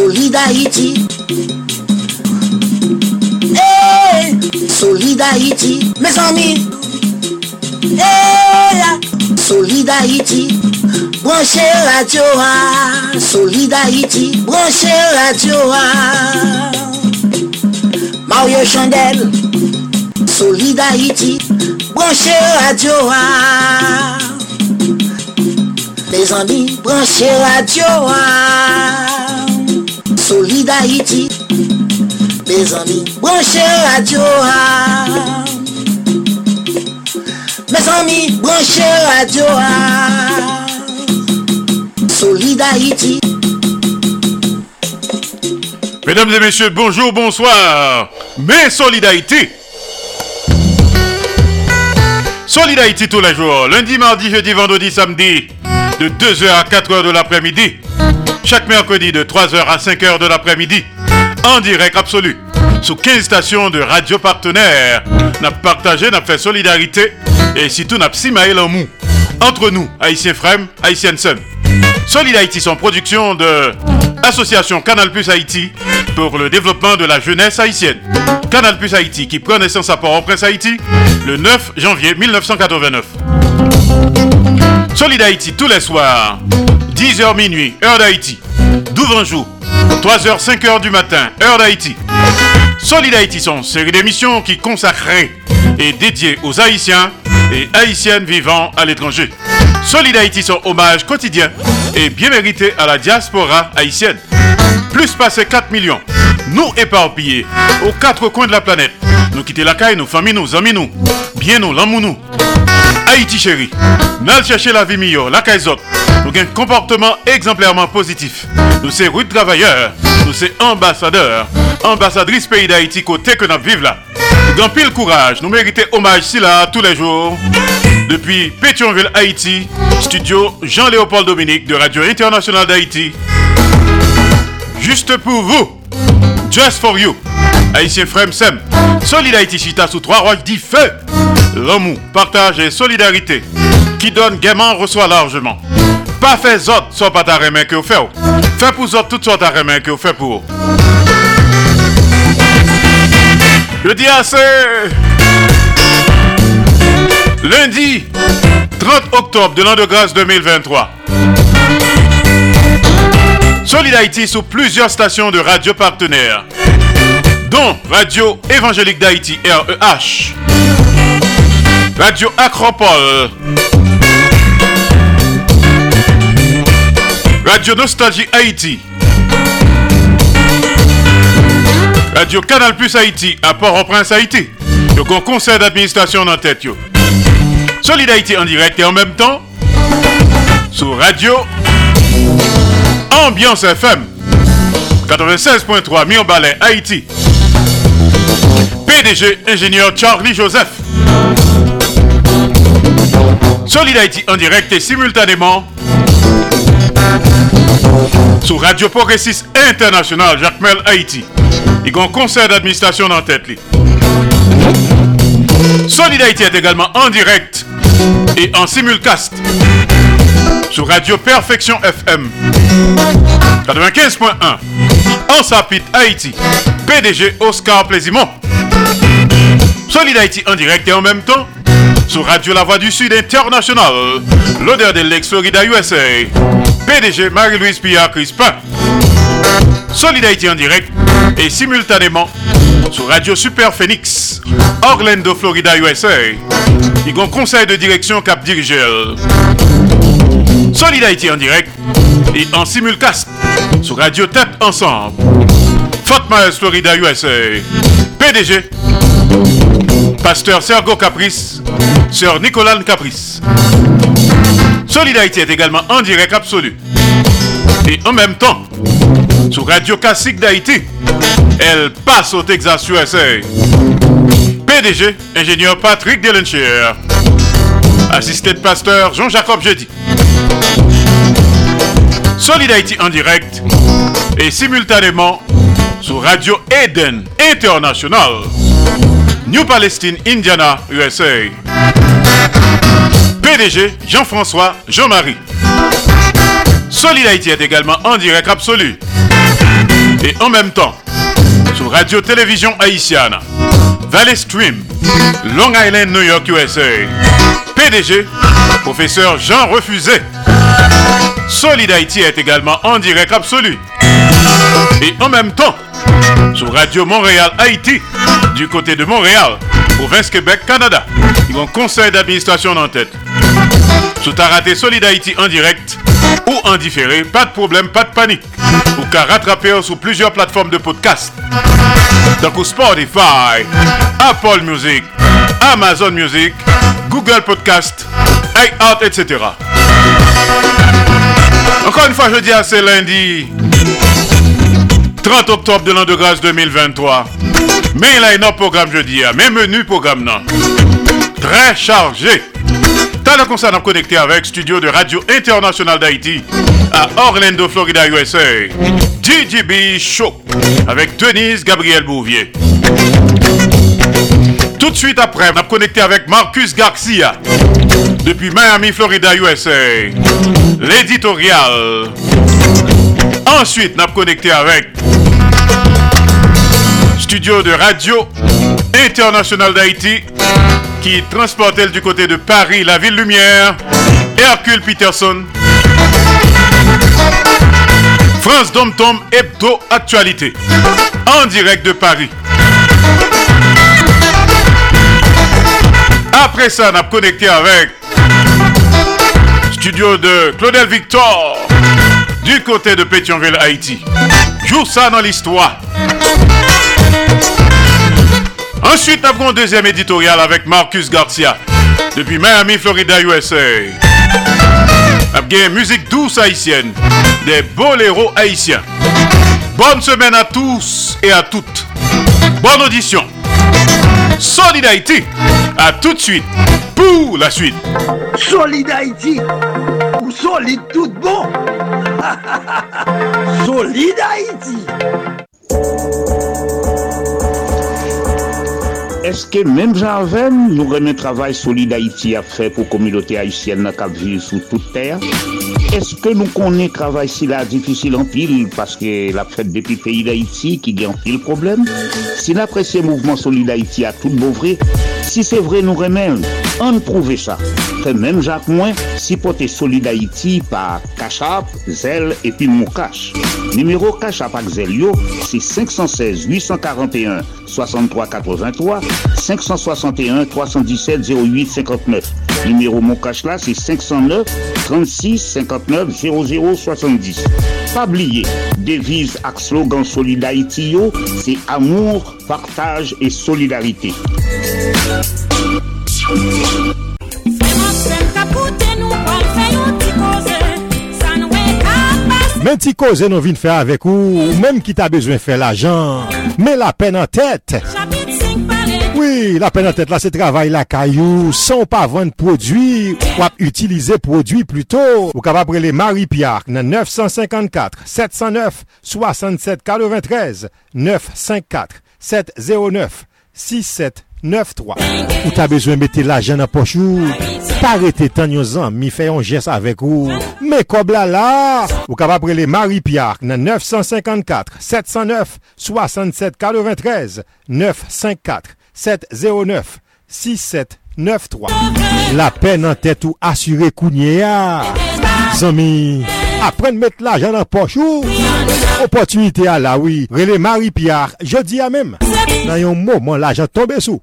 Solid. Hey, mes amis. Hey, Solid Haïti. Branchez radio, ah. Solid Haïti. Branchez radio, ah. Mario Chandel. Solid Haïti. Branchez radio, ah. Les amis, branchez radio, ah. Solid Haïti. Les amis, branchez radio, ah. Mes amis, branchez radio, ah. Solid Haïti. Mesdames et messieurs, bonjour, bonsoir. Mais Solidarité. Solidarité tous les jours. Lundi, mardi, jeudi, vendredi, samedi. De 2h à 4h de l'après-midi. Chaque mercredi de 3h à 5h de l'après-midi. En direct absolu. Sous 15 stations de radio partenaires. N'a partagé, n'a fait solidarité. Et surtout, n'a pas en mou. Entre nous, Haïtien Frem, Haïtien Sun. Solid Haïti, son production de Association Canal Plus Haïti pour le développement de la jeunesse haïtienne. Canal Plus Haïti qui prend naissance à Port-au-Prince Haïti le 9 janvier 1989. Solid Haïti tous les soirs, 10h minuit, heure d'Haïti. Douvanjou, 3h, 5h du matin, heure d'Haïti. Solid Haïti sont série d'émissions qui consacrées et dédiées aux Haïtiens et Haïtiennes vivant à l'étranger. Solid Haïti son hommage quotidien et bien mérité à la diaspora haïtienne. Plus passé 4 millions, nous éparpillés aux quatre coins de la planète. Nous quitter la caille, nos familles, nos amis, nous, bien nous, l'amour nous. Haïti chérie, nous chercher la vie meilleure, la caille Nous avons un comportement exemplairement positif. Nous sommes rudes travailleurs, nous sommes ambassadeurs, ambassadrices pays d'Haïti côté que nous vivons là. Dans pile courage, nous méritons hommage si là tous les jours. Depuis Pétionville, Haïti, studio Jean-Léopold Dominique de Radio Internationale d'Haïti. Juste pour vous, just for you, Haïtien Frem Sem, Solid Haïti Chita sous trois roches dit feu. L'amour, partage et solidarité qui donne gaiement reçoit largement. Pas fait autres, soit pas ta main que vous faites. Fait pour autres toutes sortes ta main que vous faites pour. Je dis assez. Lundi 30 octobre de l'an de grâce 2023. Solid sous plusieurs stations de radio partenaires, dont Radio Évangélique d'Haïti REH, Radio Acropole, Radio Nostalgie Haïti, Radio Canal Plus Haïti à Port-au-Prince Haïti. Un conseil d'administration en tête. Solid Haïti en direct et en même temps sur Radio Ambiance FM 96.3 Mion Ballet Haïti. PDG ingénieur Charlie Joseph. Solid Haïti en direct et simultanément sur Radio Progressiste International Jacques Mel Haïti. Il y a un conseil d'administration en tête. Solid Haïti est également en direct et en simulcast sur Radio Perfection FM 95.1 en Sapit Haïti PDG Oscar Plaisimont Solid Haïti en direct et en même temps sur Radio La Voix du Sud International, l'odeur de l'ex-Florida USA, PDG Marie-Louise Pierre Crispin. Solidarité en direct et simultanément sur Radio Super Phoenix, Orlando, Florida, USA. Il y conseil de direction cap dirigeur. Solidarité en direct et en simulcast sur Radio Tête Ensemble. Fort Myers, Florida, USA. PDG, Pasteur Sergo Caprice, Sœur Nicolas Caprice. Solidarité est également en direct absolu. Et en même temps, sur Radio Classique d'Haïti, elle passe au Texas USA. PDG, ingénieur Patrick Delencher. Assisté de pasteur Jean-Jacob Jeudi. Solid Haïti en direct et simultanément sur Radio Eden International. New Palestine, Indiana, USA. PDG Jean-François Jean-Marie. Solid Haïti est également en direct absolu. Et en même temps, sur Radio Télévision Haïtienne, Valley Stream, Long Island, New York, USA. PDG, professeur Jean Refusé. Solid Haïti est également en direct absolu. Et en même temps, sur Radio Montréal Haïti, du côté de Montréal, province Québec, Canada. Ils ont conseil d'administration en tête. Sous ta raté Solid Haïti en direct ou en différé, pas de problème, pas de panique. Ou qu'à rattraper sur plusieurs plateformes de podcast. Donc Spotify, Apple Music, Amazon Music, Google Podcast, iHeart, etc. Encore une fois, je dis à c'est lundi 30 octobre de l'an de grâce 2023. Mais il a un programme jeudi, mais menu programme non. Très chargé. T'as le concert à connecter avec Studio de Radio International d'Haïti à Orlando, Florida, USA. DJB Show avec Denise Gabriel Bouvier. Tout de suite après, on a connecté avec Marcus Garcia depuis Miami, Florida, USA. L'éditorial. Ensuite, on a connecté avec studio de Radio International d'Haïti qui transportait du côté de Paris, la ville lumière, Hercule Peterson. France Dom Tom Hebdo Actualité en direct de Paris. Après ça, on a connecté avec studio de Claudel Victor du côté de Pétionville, Haïti. Joue ça dans l'histoire. Ensuite, nous avons un deuxième éditorial avec Marcus Garcia depuis Miami, Florida, USA. Avons musique douce haïtienne, des boléros haïtiens. Bonne semaine à tous et à toutes. Bonne audition. Solid. À tout de suite pour la suite. Solid Haïti. Ou solide tout bon. solide Haïti. Est-ce que même Jarven nous remet travail solide Haïti a fait pour la communauté haïtienne qui vit sous toute terre Est-ce que nous connaissons travail si la difficile en pile parce que la fête depuis le pays d'Haïti qui gagne en pile problème? Si l'apprécié mouvement solide Haïti a tout beau vrai, si c'est vrai nous remet, on prouve ça. Fait même Jacques Moins, si pote solide Haïti par Cachap, Zel et puis Moukache. Numéro Cachap avec Zel yo, c'est 516 841 Numéro Mon Cash là, c'est 509 36 59 00 70. Pas oublier, devise avec slogan Solidarité, c'est amour, partage et solidarité. Men ti koze nou vin fè avèk ou, ou menm ki ta bezwen fè la jan, men la pen an tèt. Oui, la peine en tête là, c'est travail la caillou. Sans pas vendre produit, ou utiliser produit plutôt. Ou capable les Marie Pierre, 954 709 67 93 954 709 6793. Ou t'as besoin de mettre l'argent dans poche ou, t'arrêter tant yon mi fait un geste avec ou. Mais comme là là, ou capable les Marie Pierre, 954 709 67 93 954 709 6793. La peine en tête ou assuré Kounia. Zami, apprenne mettre l'argent dans poche ou opportunité à la oui. Relais Marie-Pierre, je dis à même. Dans un moment, l'argent tombe sous.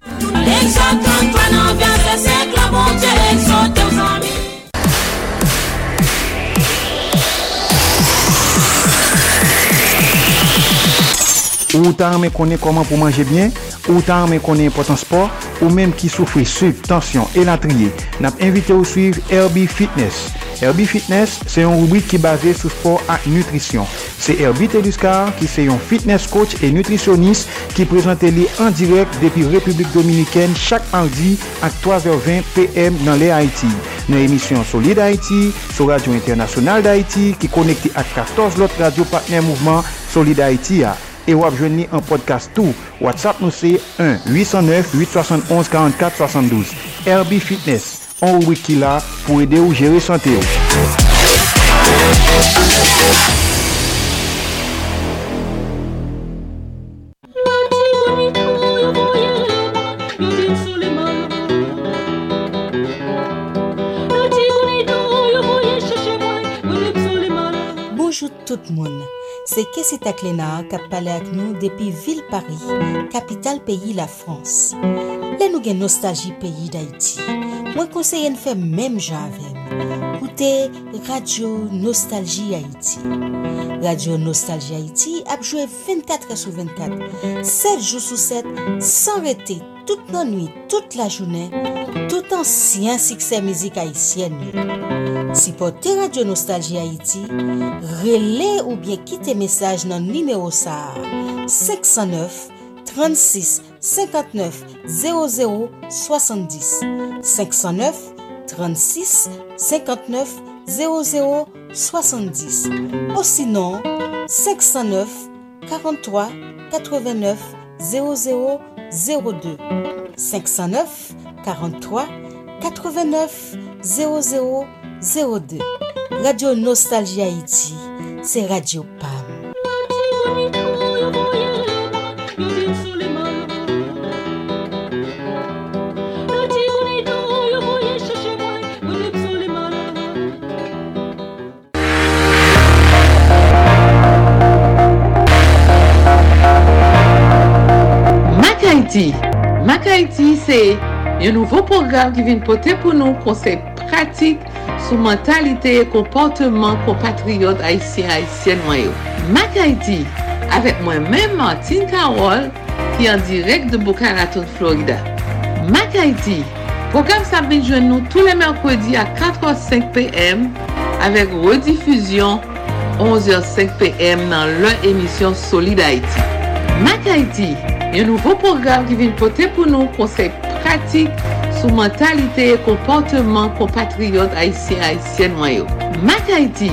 Ou tan men konen koman pou manje bien, ou tan men konen potan sport, ou menm ki soufri suk, tensyon, elatriye, nap invite ou suiv Herbie Fitness. Herbie Fitness se yon rubrik ki base sou sport ak nutrisyon. Se Herbie Teduscar ki se yon fitness coach e nutrisyonist ki prezante li an direk depi Republik Dominikèn chak mardi ak 3h20 pm nan le Haiti. Nan emisyon Solid Haiti, sou Radio Internasyonal d'Haiti ki konekte ak 14 lot radio partner mouvment Solid Haiti a. e wap jwenni an podcast tou. WhatsApp nou se 1-809-871-4472. Herbie Fitness, an wiki la pou ede ou jere sante yo. Se ke se tak lena kap pale ak nou depi vil Paris, kapital peyi la Frans. Le nou gen nostalji peyi da iti. Mwen konseyen fe mèm jan avèm. Koute Radio Nostalji Haiti. Radio Nostalji Haiti ap jwe 24 sou 24, 7 jou sou 7, san rete, tout nan nwi, tout la jounen, tout ansyen sikse mizik Haitien nou. Si pote Radio Nostalji Haiti, rele ou bien kite mesaj nan nimeo sa. 509 36 59 00 70 509 36 59 00 70 Ou sinon, 509 43 89 00 02 509 43 89 00 70 02 Radio Nostalgie Haïti, c'est Radio PAM. Mac Haiti, c'est un nouveau programme qui vient porter pour nous conseils pratiques sur mentalité et comportement compatriotes haïtiens haïtiennes noyaux. Mac Haiti, avec moi-même Martine Carole, qui est en direct de Boca Raton, Florida. Mac Haiti, programme ça vient joindre nous tous les mercredis à 4h05 p.m. avec rediffusion 11h05 p.m. dans leur émission Solid Haïti. Mac Haiti, un nouveau programme qui vient porter pour nous conseils pratiques sur mentalité et comportement compatriotes haïtiens haïtiennes noyaux. Mac Haiti,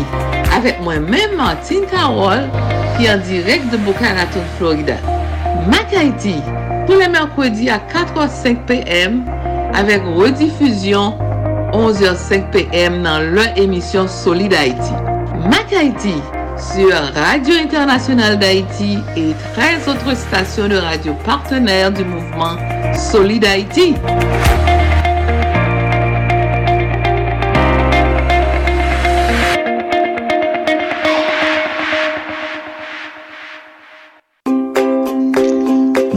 avec moi-même Martine Carole, qui est en direct de Boca Raton, Florida. Mac Haiti, tous les mercredis à 4h05 p.m. avec rediffusion 11h05 p.m. dans leur émission Solid Haïti. Mac Haiti, sur Radio Internationale d'Haïti et 13 autres stations de radio partenaires du mouvement Solid Haïti.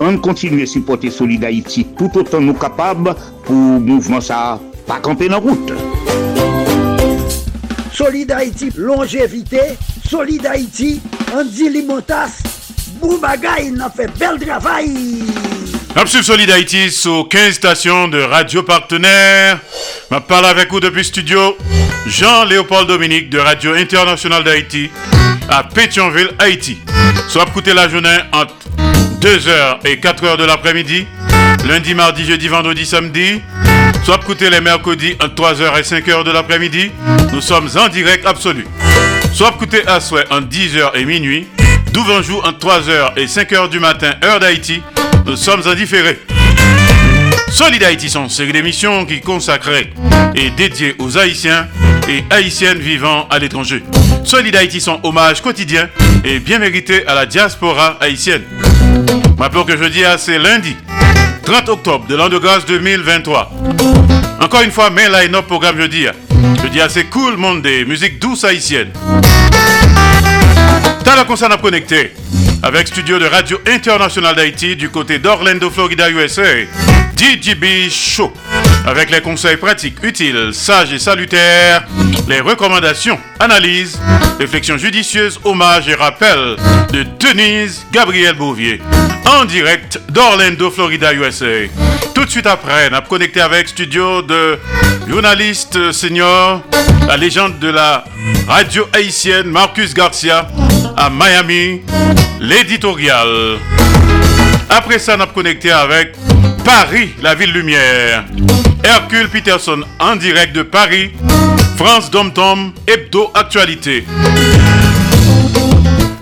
On continue à supporter Solid Haïti tout autant nous capables pour mouvement ça pas camper dans route. Solid Haïti, longévité. Solid Haïti, Andy Limotas. Boubagaï, n'a fait bel travail. Absolue Solid Haïti sur 15 stations de radio partenaires. Je parle avec vous depuis studio Jean-Léopold Dominique de Radio Internationale d'Haïti à Pétionville, Haïti. Soit écouter la journée entre 2h et 4h de l'après-midi, lundi, mardi, jeudi, vendredi, samedi, Soit écouter les mercredis entre 3h et 5h de l'après-midi, nous sommes en direct absolu. Soit écouter à souhait entre 10h et minuit, jour entre 3h et 5h du matin, heure d'Haïti, nous sommes en différé. Solid Haïti sont une série qui consacrée et dédiée aux Haïtiens et Haïtiennes vivant à l'étranger. Solid Haïti sont hommage quotidien et bien mérité à la diaspora haïtienne. Rappelons que jeudi, c'est lundi 30 octobre de l'an de grâce 2023. Encore une fois, mais là, notre programme jeudi. Jeudi, c'est cool, monde des musiques douces haïtiennes. T'as la concerne à connecter avec studio de Radio International d'Haïti du côté d'Orlando, Florida, USA. DJB Show. Avec les conseils pratiques, utiles, sages et salutaires, les recommandations, analyses, réflexions judicieuses, hommages et rappels de Denise Gabriel Bouvier. En direct d'Orlando, Florida, USA. Tout de suite après, on a connecté avec studio de journaliste senior, la légende de la radio haïtienne Marcus Garcia à Miami, l'éditorial. Après ça, on a connecté avec Paris, la ville lumière. Hercule Peterson en direct de Paris. France Dom Tom, Hebdo Actualité.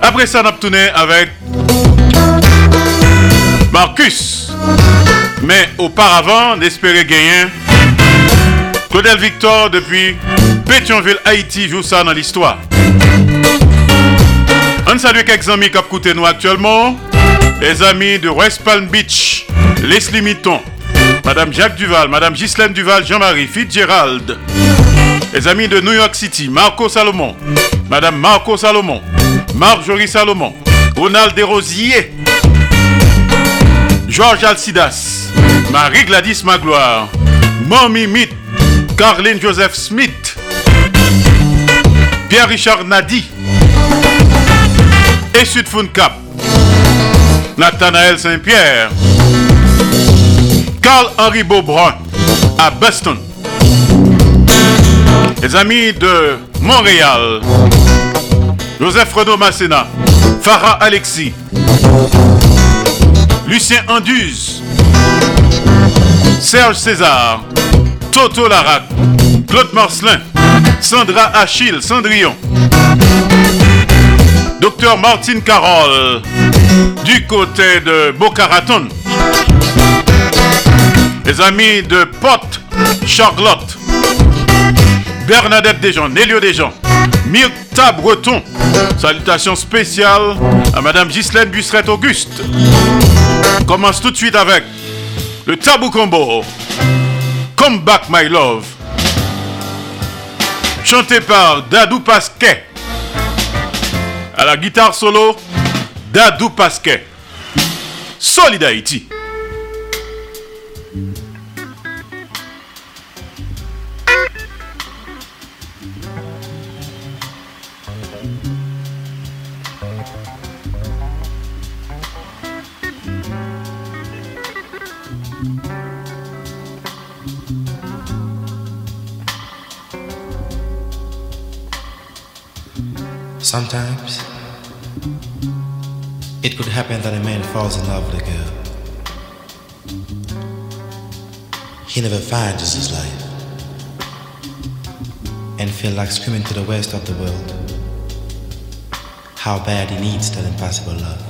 Après ça, on avec Marcus. Mais auparavant, d'espérer gagner. Claudel Victor depuis Pétionville, Haïti, joue ça dans l'histoire. On salue quelques amis qui nous actuellement. Les amis de West Palm Beach, Leslie Mitton, Madame Jacques Duval, Madame Ghislaine Duval, Jean-Marie Fitzgerald. Les amis de New York City, Marco Salomon, Madame Marco Salomon, Marjorie Salomon, Ronald Desrosiers, Georges Alcidas, Marie Gladys Magloire, Mommy Mit, Carline Joseph Smith, Pierre-Richard Nadi, et Sud Cap, Nathanaël Saint-Pierre, Carl-Henri Beaubrun à Boston. Les amis de Montréal, Joseph Renaud Masséna, Farah Alexis, Lucien Anduze, Serge César, Toto Larac, Claude Marcelin, Sandra Achille, Cendrillon, Docteur Martine Carole, du côté de Boca Raton. Les amis de Pot, Charlotte, Bernadette Desjans, Nélio Desjans, Myrta Breton. Salutations spéciales à Madame Ghislaine Busseret Auguste. Commence tout de suite avec le Tabou Combo. Come Back My Love. Chanté par Dadou Pasquet. À la guitare solo, Dadou Pasquet. Solid Haïti. Sometimes it could happen that a man falls in love with a girl. He never finds his life and feel like screaming to the west of the world how bad he needs that impossible love.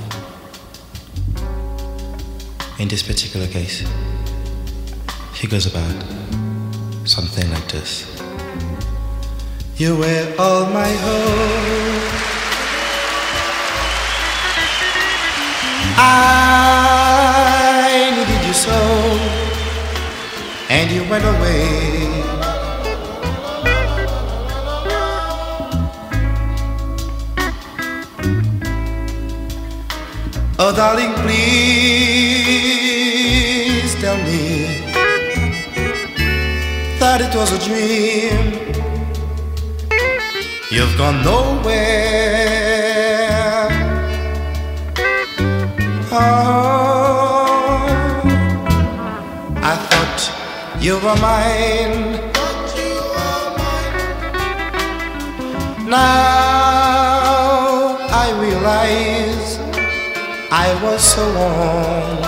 In this particular case, he goes about something like this. You were all my hope. I needed you so, and you went away. Oh, darling, please tell me that it was a dream. You've gone nowhere. apart. I thought you were mine. You were mine. Now I realize I was so wrong.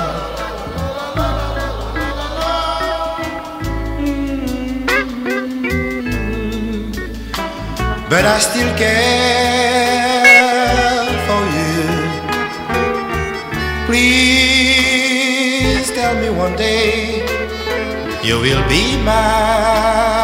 But I still care. You will be mine.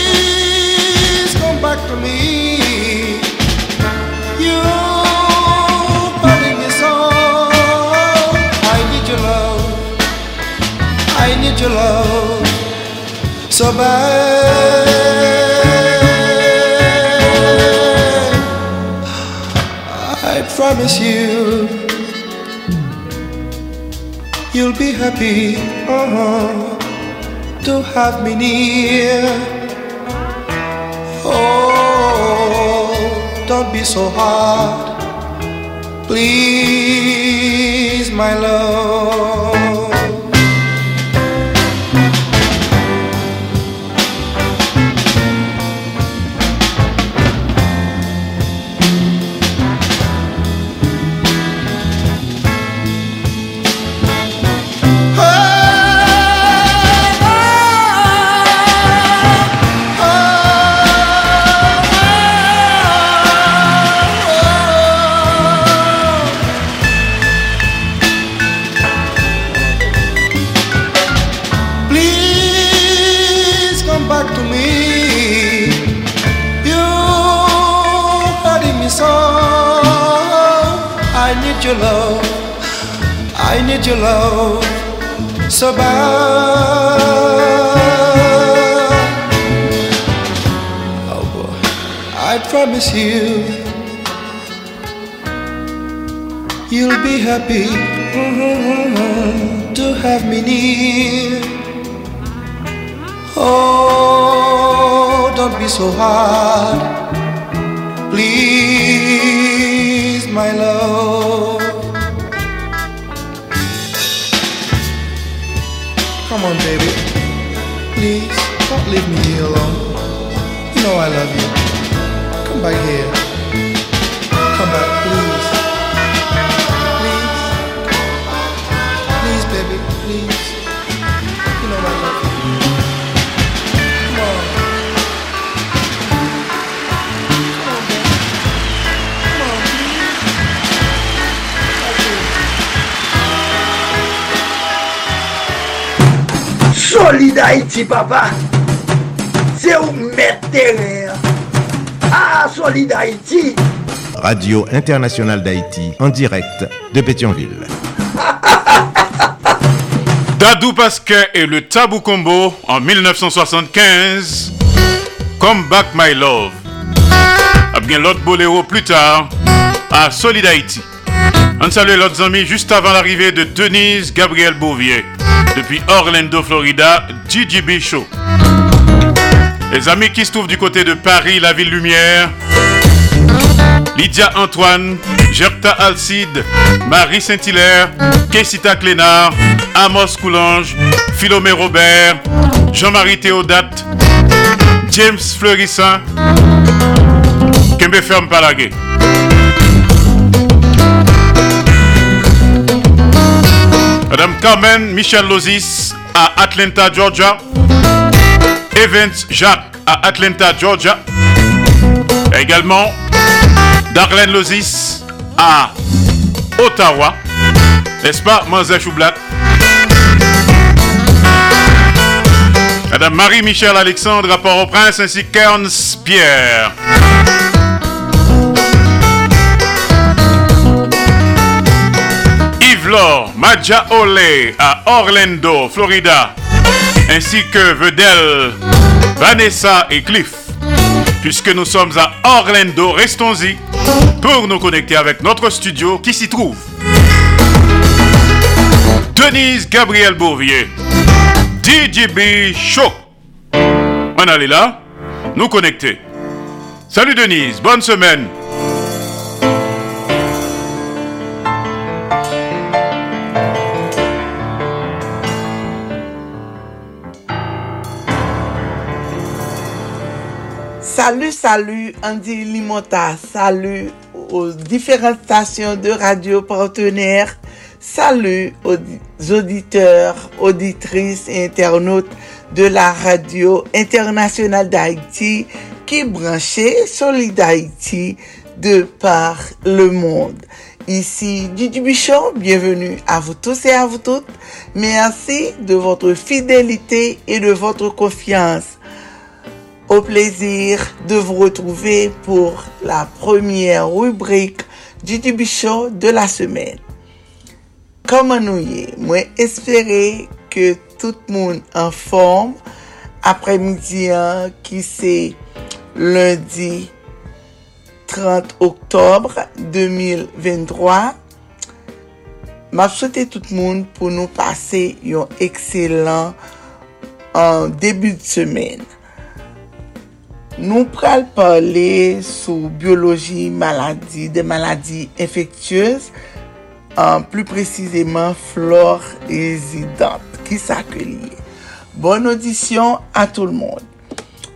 Please come back to me. You hurting me so. I need your love. I need your love so bad. Promise you, you'll be happy uh-huh, to have me near. Oh, don't be so hard, please, my love. Bad. Oh boy, I promise you, you'll be happy to have me near. Oh, don't be so hard. Come here. Come back, please. Où mettre terre. Ah, Solid Haïti. Radio Internationale d'Haïti, en direct de Pétionville. Dadou Pasquet et le Tabou Combo en 1975. Come Back My Love. A bien l'autre boléro plus tard à Solid Haïti. On salue l'autre amis juste avant l'arrivée de Denise Gabriel Bouvier depuis Orlando, Florida, GGB Show. Les amis qui se trouvent du côté de Paris, la ville lumière. Lydia Antoine, Gerta Alcide, Marie Saint-Hilaire, Kessita Clénard, Amos Coulange, Philomé Robert, Jean-Marie Théodate, James Fleurissin, Kembe Ferme Palagué. Madame Carmen Michel Lozis à Atlanta, Georgia. Evans Jacques à Atlanta, Georgia. Également Darlene Lozis à Ottawa. N'est-ce pas, Manzé Choublat Madame Marie-Michel Alexandre à Port-au-Prince ainsi qu'Ernst Pierre. Yves-Laure Madja Ole à Orlando, Florida, ainsi que Vedel, Vanessa et Cliff. Puisque nous sommes à Orlando, restons-y pour nous connecter avec notre studio qui s'y trouve. Denise Gabriel Bourvier, DJB Show. On allait là, nous connecter. Salut Denise, bonne semaine. Salut, salut, Andy Limota. Salut aux différentes stations de radio partenaires Salut aux auditeurs, auditrices et internautes de la radio internationale d'Haïti qui branchait Solid Haïti de par le monde. Ici Didi Bichon, bienvenue à vous tous et à vous toutes. Merci de votre fidélité et de votre confiance. Au plaisir de vous retrouver pour la première rubrique du Dubi Show de la semaine. Koman nou ye? Mwen espere ke tout moun an form apre midi an ki se lundi 30 oktobre 2023. Map sote tout moun pou nou pase yon ekselant an debu de semen. Nou pral pale sou biologi maladi, de maladi efektyez, an plu precizeman flor rezidant ki sa ke liye. Bon audisyon a tout l moun.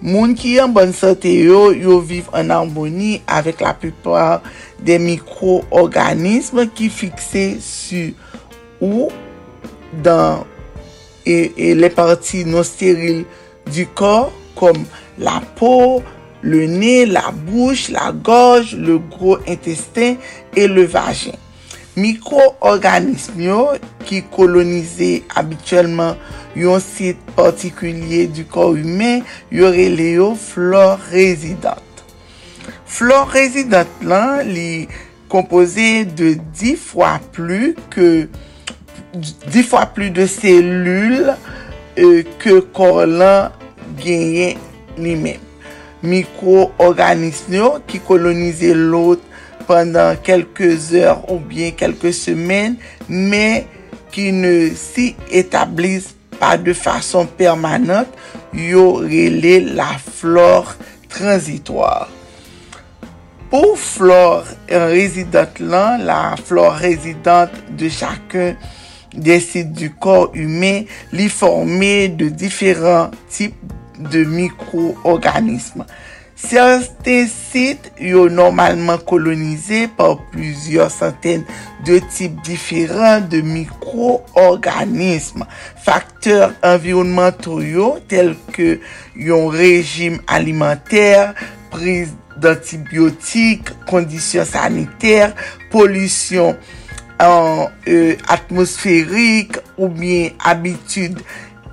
Moun ki yon bon sote yo, yo viv an anboni avek la pepar de mikro-organisme ki fikse su ou dan e, e le parti non steril du kor kom la peau, le nez, la bouche, la gorge, le gros intestin et le vagin. Mikroorganism yo ki kolonize abituelman yon sit partikulye du kor humen yore le yo flor rezidant. Flor rezidant lan li kompoze de 10 fwa plu ke 10 fwa plu de selul euh, ke kor lan genyen li men. Mikro-organisme yo ki kolonize lot pandan kelke zèr ou bien kelke semen, men ki ne si etablise pa de fason permanant, yo rele la flor transitoir. Pou flor rezidant lan, la flor rezidant de chakun desi du kor humen, li forme de diferant tip de mikro-organisme. Serten sit yo normalman kolonize par plusieurs santen de tip diferent de mikro-organisme. Fakteur environnemental yo tel ke yon rejim alimenter, priz d'antibiotik, kondisyon saniter, polisyon euh, atmosferik ou bien abitude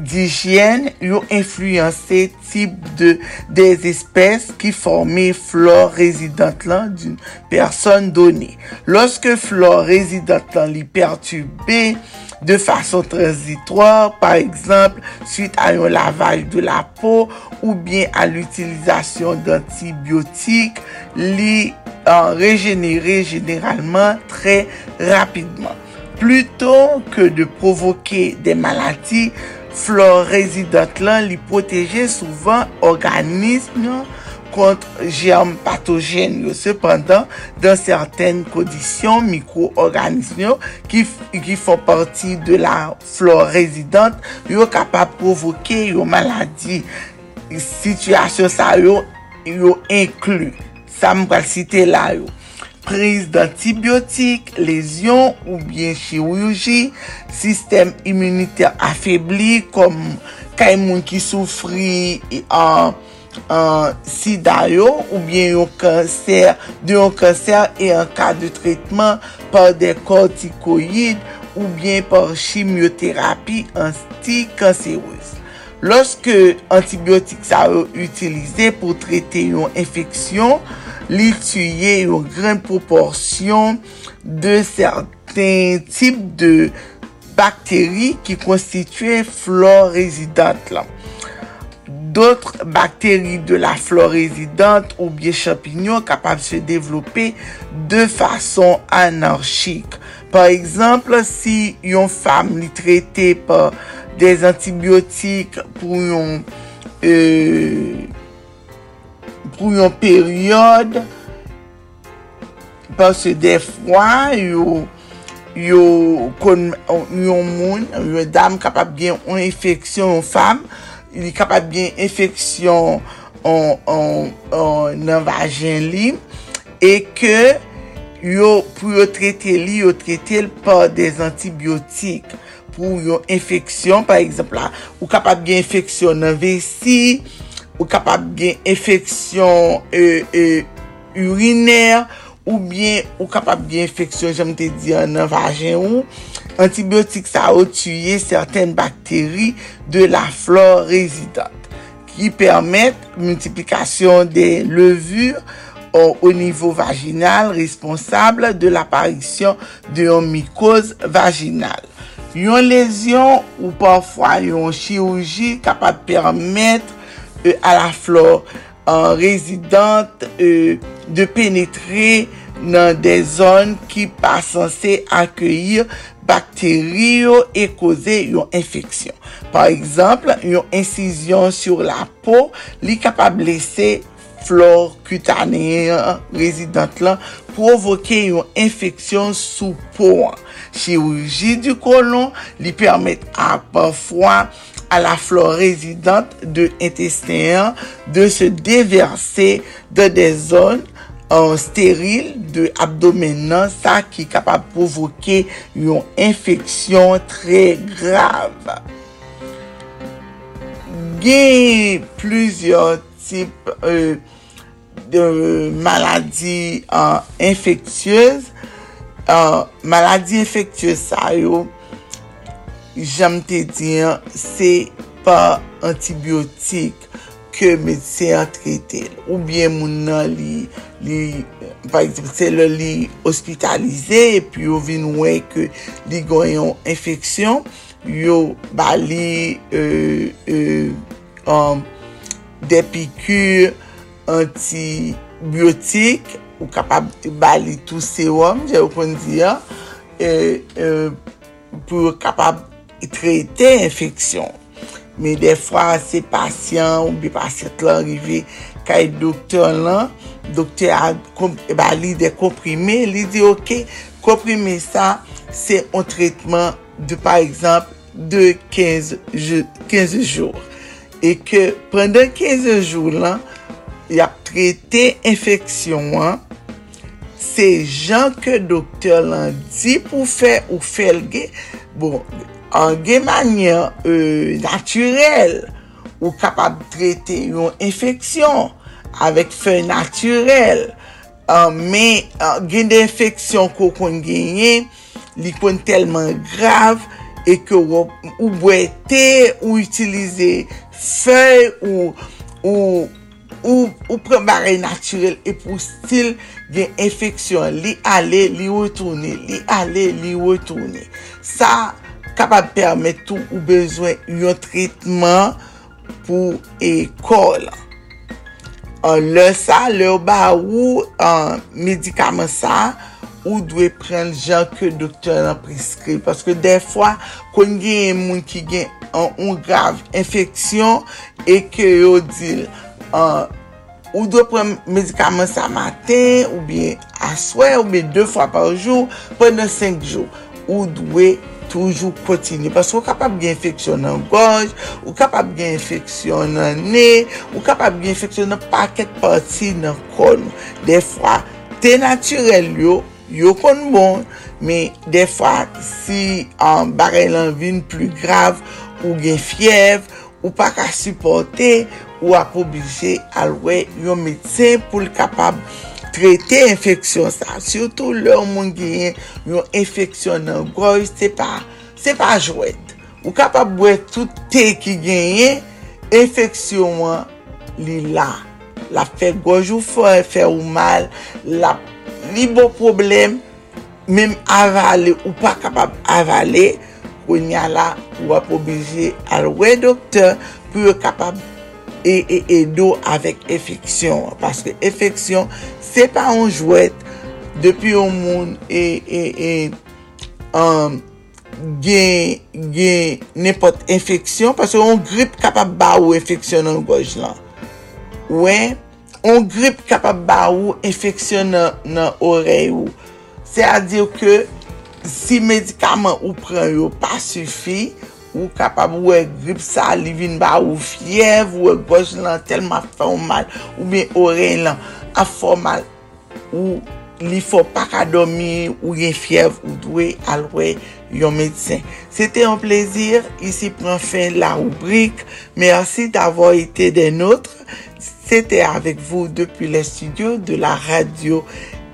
d'hygiene yon influense tip de des espèces ki forme flore rezidant lan d'une person donné. Lorske flore rezidant lan li de fason transitoire, par exemple, suite a yon lavaj de la peau ou bien a l'utilisasyon d'antibiotik, li regenere generalman tre rapidman. Pluton ke de provoke de malati, Flor rezidant lan li proteje souvan organism yo kontre germ patogen yo. Sependan, dan certaine kondisyon, mikro-organism yo ki, ki fon parti de la flor rezidant, yo kapap provoke yo maladi. Sityasyon sa yo, yo inklu. Sa m pral site la yo. prise d'antibiotik, lezyon ou bien chirouji, sistem immuniter afebli kom kay moun ki soufri an uh, Uh, sida yo ou bien yo kanser, de yo kanser e an ka de tretman par de kortikoid ou bien par chimioterapi anti-kanserouz. Lorske antibiotik sa yo utilize pou trete yon infeksyon, li tuye yon gren proporsyon de certain tip de bakteri ki konstituye flor rezidant la. Doutre bakteri de la flor rezidant ou biye champignon kapab se devlope de fason anarchik. Par exemple, si yon fam li trete pa des antibiotik pou yon... Euh, pou yon peryode parce defwa yo yo kon yon moun, yon dam kapap gen yon infeksyon yon fam, li kapap gen infeksyon nan vajen li, e ke yo pou yo trete li, yo trete l pa des antibiotik pou yon infeksyon, par exemple la, ou kapap gen infeksyon nan vesi, ou kapab gen infeksyon euh, euh, uriner, ou bien ou kapab gen infeksyon, jom te di nan vajen ou, antibiotik sa ou tuye certaine bakteri de la flore rezidante, ki permette multiplikasyon de levur au nivou vaginal responsable de l'aparisyon de yon mikoz vaginal. Yon lesyon ou pafwa yon chirouji kapab permette Euh, à la flore an euh, de penetre nan de zon ki pa sanse akyeir bakteri yo e koze yon infeksyon. Par exemple, yon insisyon sur la po li kapab lese flor kutaneyen rezidant lan provoke yon infeksyon sou po an. Chirurji du kolon li permette a pa à la flore résidente de intestin de se déverser dans des zones euh, stériles de abdomen, ça qui est capable de provoquer une infection très grave. Il y a plusieurs types euh, de maladies euh, infectieuses. Euh, maladies infectieuses, ça y est. jam te diyan, se pa antibiotik ke medse a trete. Ou bien moun nan li, li par exemple, se le li hospitalize, epi yo vinwe ke li goyon infeksyon, yo ba li euh, euh, um, depikur antibiotik, ou kapab ba li tou serum, jè ou kon diyan, e, e, pou kapab trete infeksyon. Me defwa se pasyen ou bi pasyet lan rive kay doktor lan, doktor a e eh ba, li de komprime, li di ok, komprime sa, se on tretman de par exemple de 15, 15 jour. E ke prendan 15 jour lan, y ap trete infeksyon an, se jan ke doktor lan di pou fe ou felge, bon, an gen manyen e, naturel euh, euh, ou kapab trete yon infeksyon avèk fè naturel an men an, gen de infeksyon ko kon genye li kon telman grav e ke ou, ou bwete ou utilize fè ou ou, ou, ou prebare naturel e pou stil gen infeksyon li ale li wotouni, li ale li wotouni. sa kapab permet tou ou bezwen yon tritman pou ekol. An le sa, le ou ba ou an medikaman sa, ou dwe pren jan ke doktor nan preskri. Paske defwa, kon gen yon moun ki gen an un grav infeksyon, e ke yo dil an... Ou dwe pren medikaman sa maten, ou bien aswe, ou bien 2 fwa par jou, pren 5 jou. Ou dwe toujou kontinu. Pas ou kapab gen infeksyon nan goj, ou kapab gen infeksyon nan ne, ou kapab gen infeksyon nan paket pati nan kon. De fwa, te naturel yo, yo kon bon, me de fwa, si an bare lan vin plu grav, ou gen fyev, ou pa ka supporte, ou ap oblige alwe yon medsen pou l kapab trete infeksyon sa. Soutou lè ou moun genyen yon infeksyon nan goy, se pa, se pa jwet. Ou kapap bwe tout te ki genyen, infeksyon an li la. La fe goj ou fè, fè ou mal, la li bo problem, mèm avale ou pa kapap avale, kwen ya la ou ap obije alwe doktor pou yo kapap e, e, e do avèk efeksyon. Paske efeksyon, se pa an jwet depi ou moun e, e e um, gen, gen nepot infeksyon, paske ou grip kapab ba ou infeksyon nan goj lan. Ouè, ou grip kapab ba ou infeksyon nan, nan orey ou. Se a dir ke si medikaman ou pren yo pa sufi, Ou kapab wè grip sa li vin ba ou fyev, wè goj lan telman formal, ou ben ore lan aformal, ou li fò pa ka domi, ou gen fyev, ou dwe alwe yon medisen. Sete an plezir, isi pran fin la rubrik, mersi d'avò ite den notre, sete avèk vou depi le studio de la radio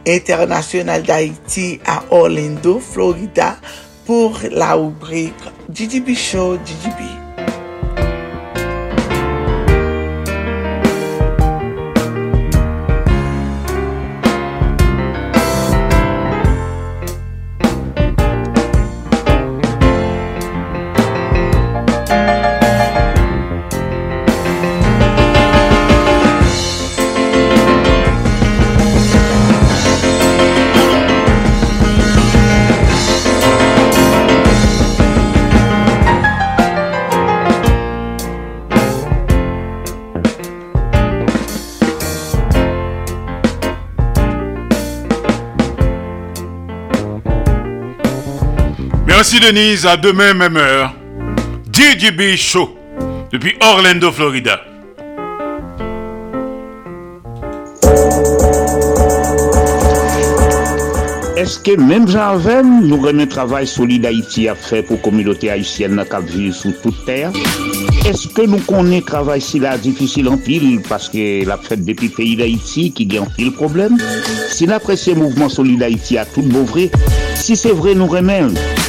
internasyonal d'Haïti a Orlando, Florida, pour la rubrique GGB Show GGB. Merci Denise, à demain même heure. DJB Show depuis Orlando, Florida. Est-ce que même Jean-Ven nous remet travail solide Haïti à faire pour la communauté haïtienne qui vit sous toute terre? Est-ce que nous connaissons travail si la difficile en pile parce que la fête depuis pays d'Haïti qui gagne pile problème? Si l'apprécié mouvement solide Haïti a tout beau si c'est vrai nous remet,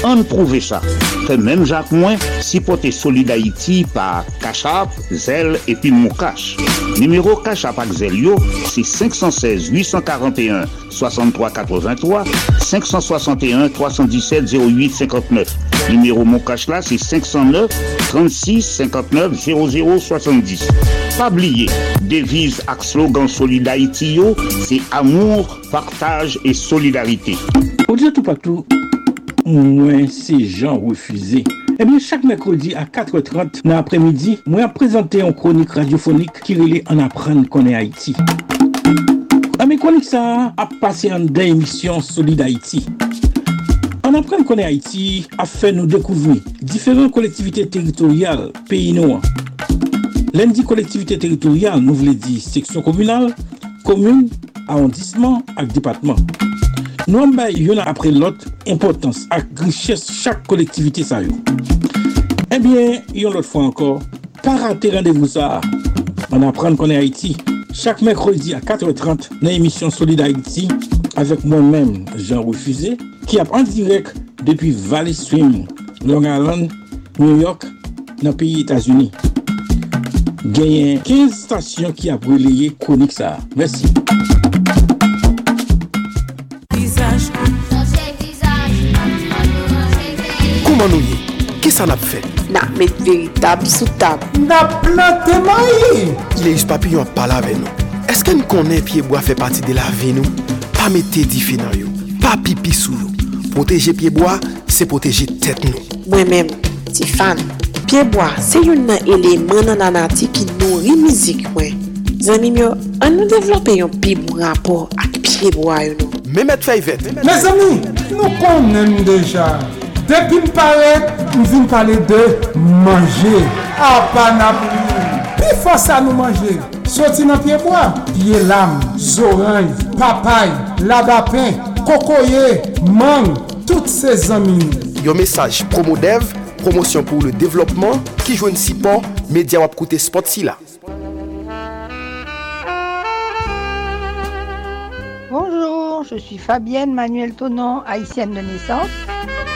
on prouve ça. Fait même Jacques Moins, si solide Haïti par Cachap, Zel et puis Moukache. Numéro Cachap avec Zel yo, c'est 516 841 63 83 561 317 08 59. Numéro Moukache là, c'est 509 36 59 00 70. Pas oublier, devise avec slogan Solid Haïti yo, c'est amour, partage et solidarité. Auditeur tout partout, moins ces gens refusés. Eh bien, chaque mercredi à 4h30 dans l'après-midi, moi vais présenter une chronique radiophonique qui relève en apprendre qu'on est Haïti. Ah, dans mes chroniques, ça a passé en deux émissions Solide Haïti. En apprendre qu'on est Haïti a fait nous découvrir différentes collectivités territoriales pays noirs. Lundi, collectivité territoriale, nous voulons dire section communale, commune, arrondissement et département. Avons yon après l'autre importance et richesse chaque collectivité ça yo. Eh bien, yon l'autre fois encore, pas rater rendez-vous ça. On apprend qu'on est Haïti. Chaque mercredi à 4h30 dans l'émission Solid Haïti avec moi-même, Jean Refusé, qui a en direct depuis Valley Stream, Long Island, New York, dans le pays États-Unis. Gagné 15 stations qui a relayé chronique ça. Merci. Kouman nou ye? Ki sa nap fe? Nan met veritab sou tab. Nap plante mayi! Ileus papi yon pala ve nou. Eske n konen piyeboa fe pati de la ve nou? Pa mette di fe nan yo. Pa pipi sou yo. Proteje piyeboa, se proteje tet nou. Mwen men, ti fan. Piyeboa, se yon nan eleman nan anati ki nou rimizik mwen. Zanim yo, an nou devlope yon pi bon rapor ak piyeboa yo nou. Memet fey vet. Me zanmim, nou konen nou deja. Depi m paret, m vin pale de manje. Apanapou. Pi fosa nou manje. Soti nan pieboa. Piye lam, zoranj, papay, labapen, kokoye, mang, tout se zamini. Yo mesaj Promodev, promosyon pou le devlopman, ki jwen si po, media wap koute spot si la. Bonjour, je suis Fabienne Manuel Tonon, haïtienne de naissance.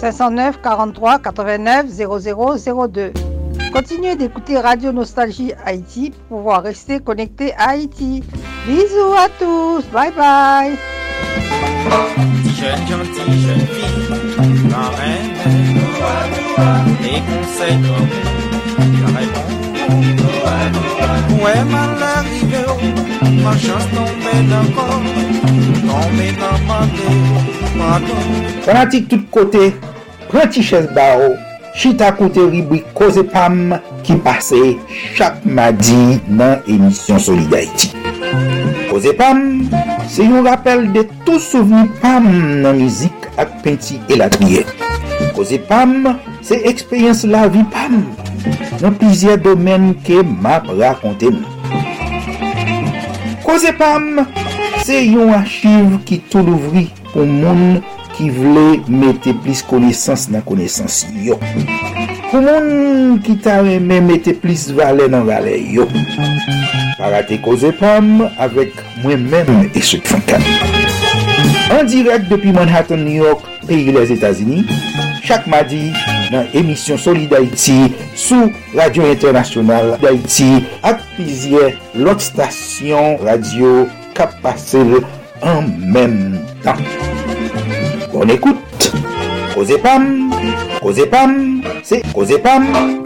509 43 89 0002. Continuez d'écouter Radio Nostalgie Haïti pour pouvoir rester connecté à Haïti. Bisous à tous, bye bye. Jeune gentille, jeune fille, ma reine, les conseils comme la réponse. Ouais, mal arrivé, ma chance tombée d'encore, tombée dans ma vie, pardon. Fanatik tout kote, pranti ches ba ou, chita kote ribwi koze pam ki pase chak madi nan emisyon Solidarity. Koze pam, se yon rappel de tou souveni pam nan mizik ak penti elatniye. Koze pam, se ekspeyens la vi pam nan plizye domen ke map rakonte mou. Koze pam, se yon achiv ki tou louvri pou moun ki vle mette plis konesans nan konesans yo. Pou moun ki ta reme mette plis vale nan vale yo. Parate koze pam avek mwen men eswek fankan. An direk depi Manhattan, New York, peyi les Etasini, chak madi nan emisyon Soli d'Haïti sou Radio Internasyonal d'Haïti ak pizye lot stasyon radio kap pasele en menm tan. Bon écoute, Koze Pam, Koze Pam, c'est Koze Pam.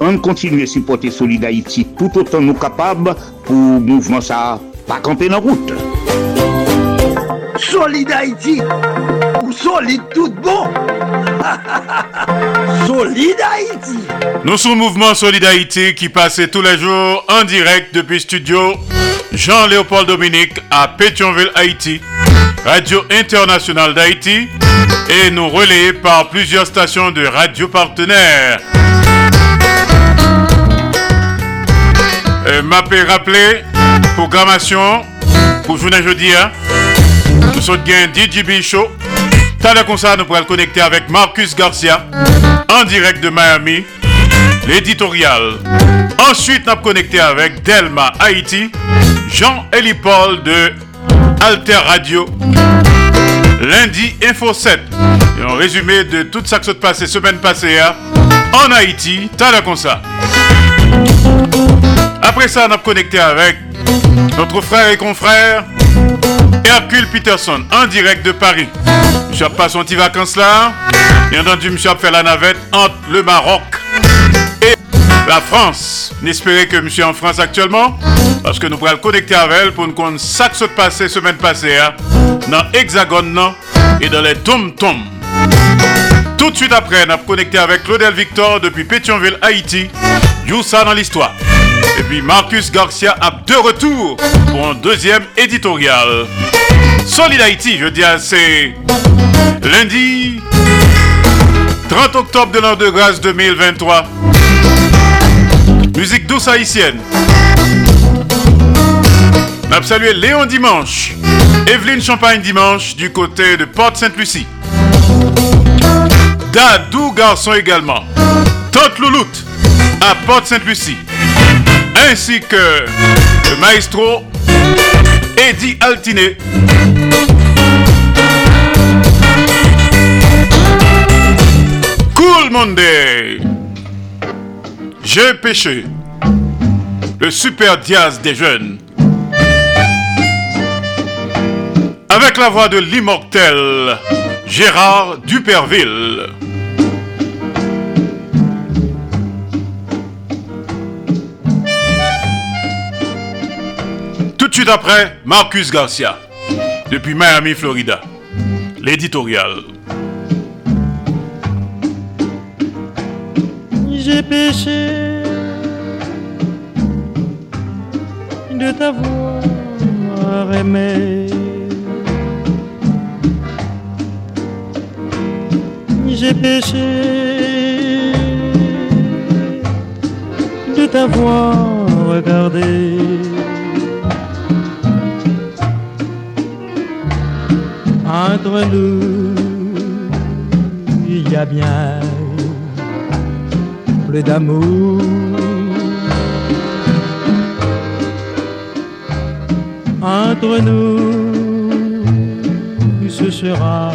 On continue à supporter Solid Haïti tout autant nous capables pour mouvement ça pas camper dans la route. Solid Haïti ou solide tout bon Solid Haïti Nous sommes Mouvement Solid Haïti qui passe tous les jours en direct depuis studio Jean-Léopold Dominique à Pétionville, Haïti, Radio Internationale d'Haïti et nous relayés par plusieurs stations de radio partenaires. Euh, M'appelle rappeler, programmation pour journée jeudi, hein. nous sommes bien DJB Show. T'as comme ça, nous pourrons connecter avec Marcus Garcia en direct de Miami, l'éditorial. Ensuite, nous avons connecté avec Delma Haïti, Jean-Élie Paul de Alter Radio, lundi Info 7. Et un résumé de tout ça qui s'est passé semaine passée hein, en Haïti, t'as comme. Après ça, on a connecté avec notre frère et confrère Hercule Peterson en direct de Paris. Monsieur a passé son petit vacances là. Bien entendu, monsieur a fait la navette entre le Maroc et la France. N'espérez que monsieur est en France actuellement. Parce que nous pourrons connecter avec elle pour nous connaître ça qui s'est passé semaine passée hein, dans l'Hexagone non, et dans les Tom Tom. Tout de suite après, on a connecté avec Claudel Victor depuis Pétionville, Haïti. Youssa dans l'histoire. Et puis Marcus Garcia a de retour pour un deuxième éditorial. Solid Haïti, je dis c'est lundi 30 octobre de l'an de grâce 2023. Musique douce haïtienne. On a salué Léon Dimanche, Evelyne Champagne Dimanche du côté de Porte-Sainte-Lucie. Dadou Garçon également. Tante Louloute à Porte-Sainte-Lucie. Ainsi que le maestro Eddie Altiné. Cool Monday. J'ai péché. Le super Diaz des jeunes. Avec la voix de l'immortel Gérard Duperville. Après, Marcus Garcia, depuis Miami, Florida. L'éditorial. J'ai péché de t'avoir aimé. J'ai péché de t'avoir regardé. Entre nous, il y a bien plus d'amour. entre nous, ce sera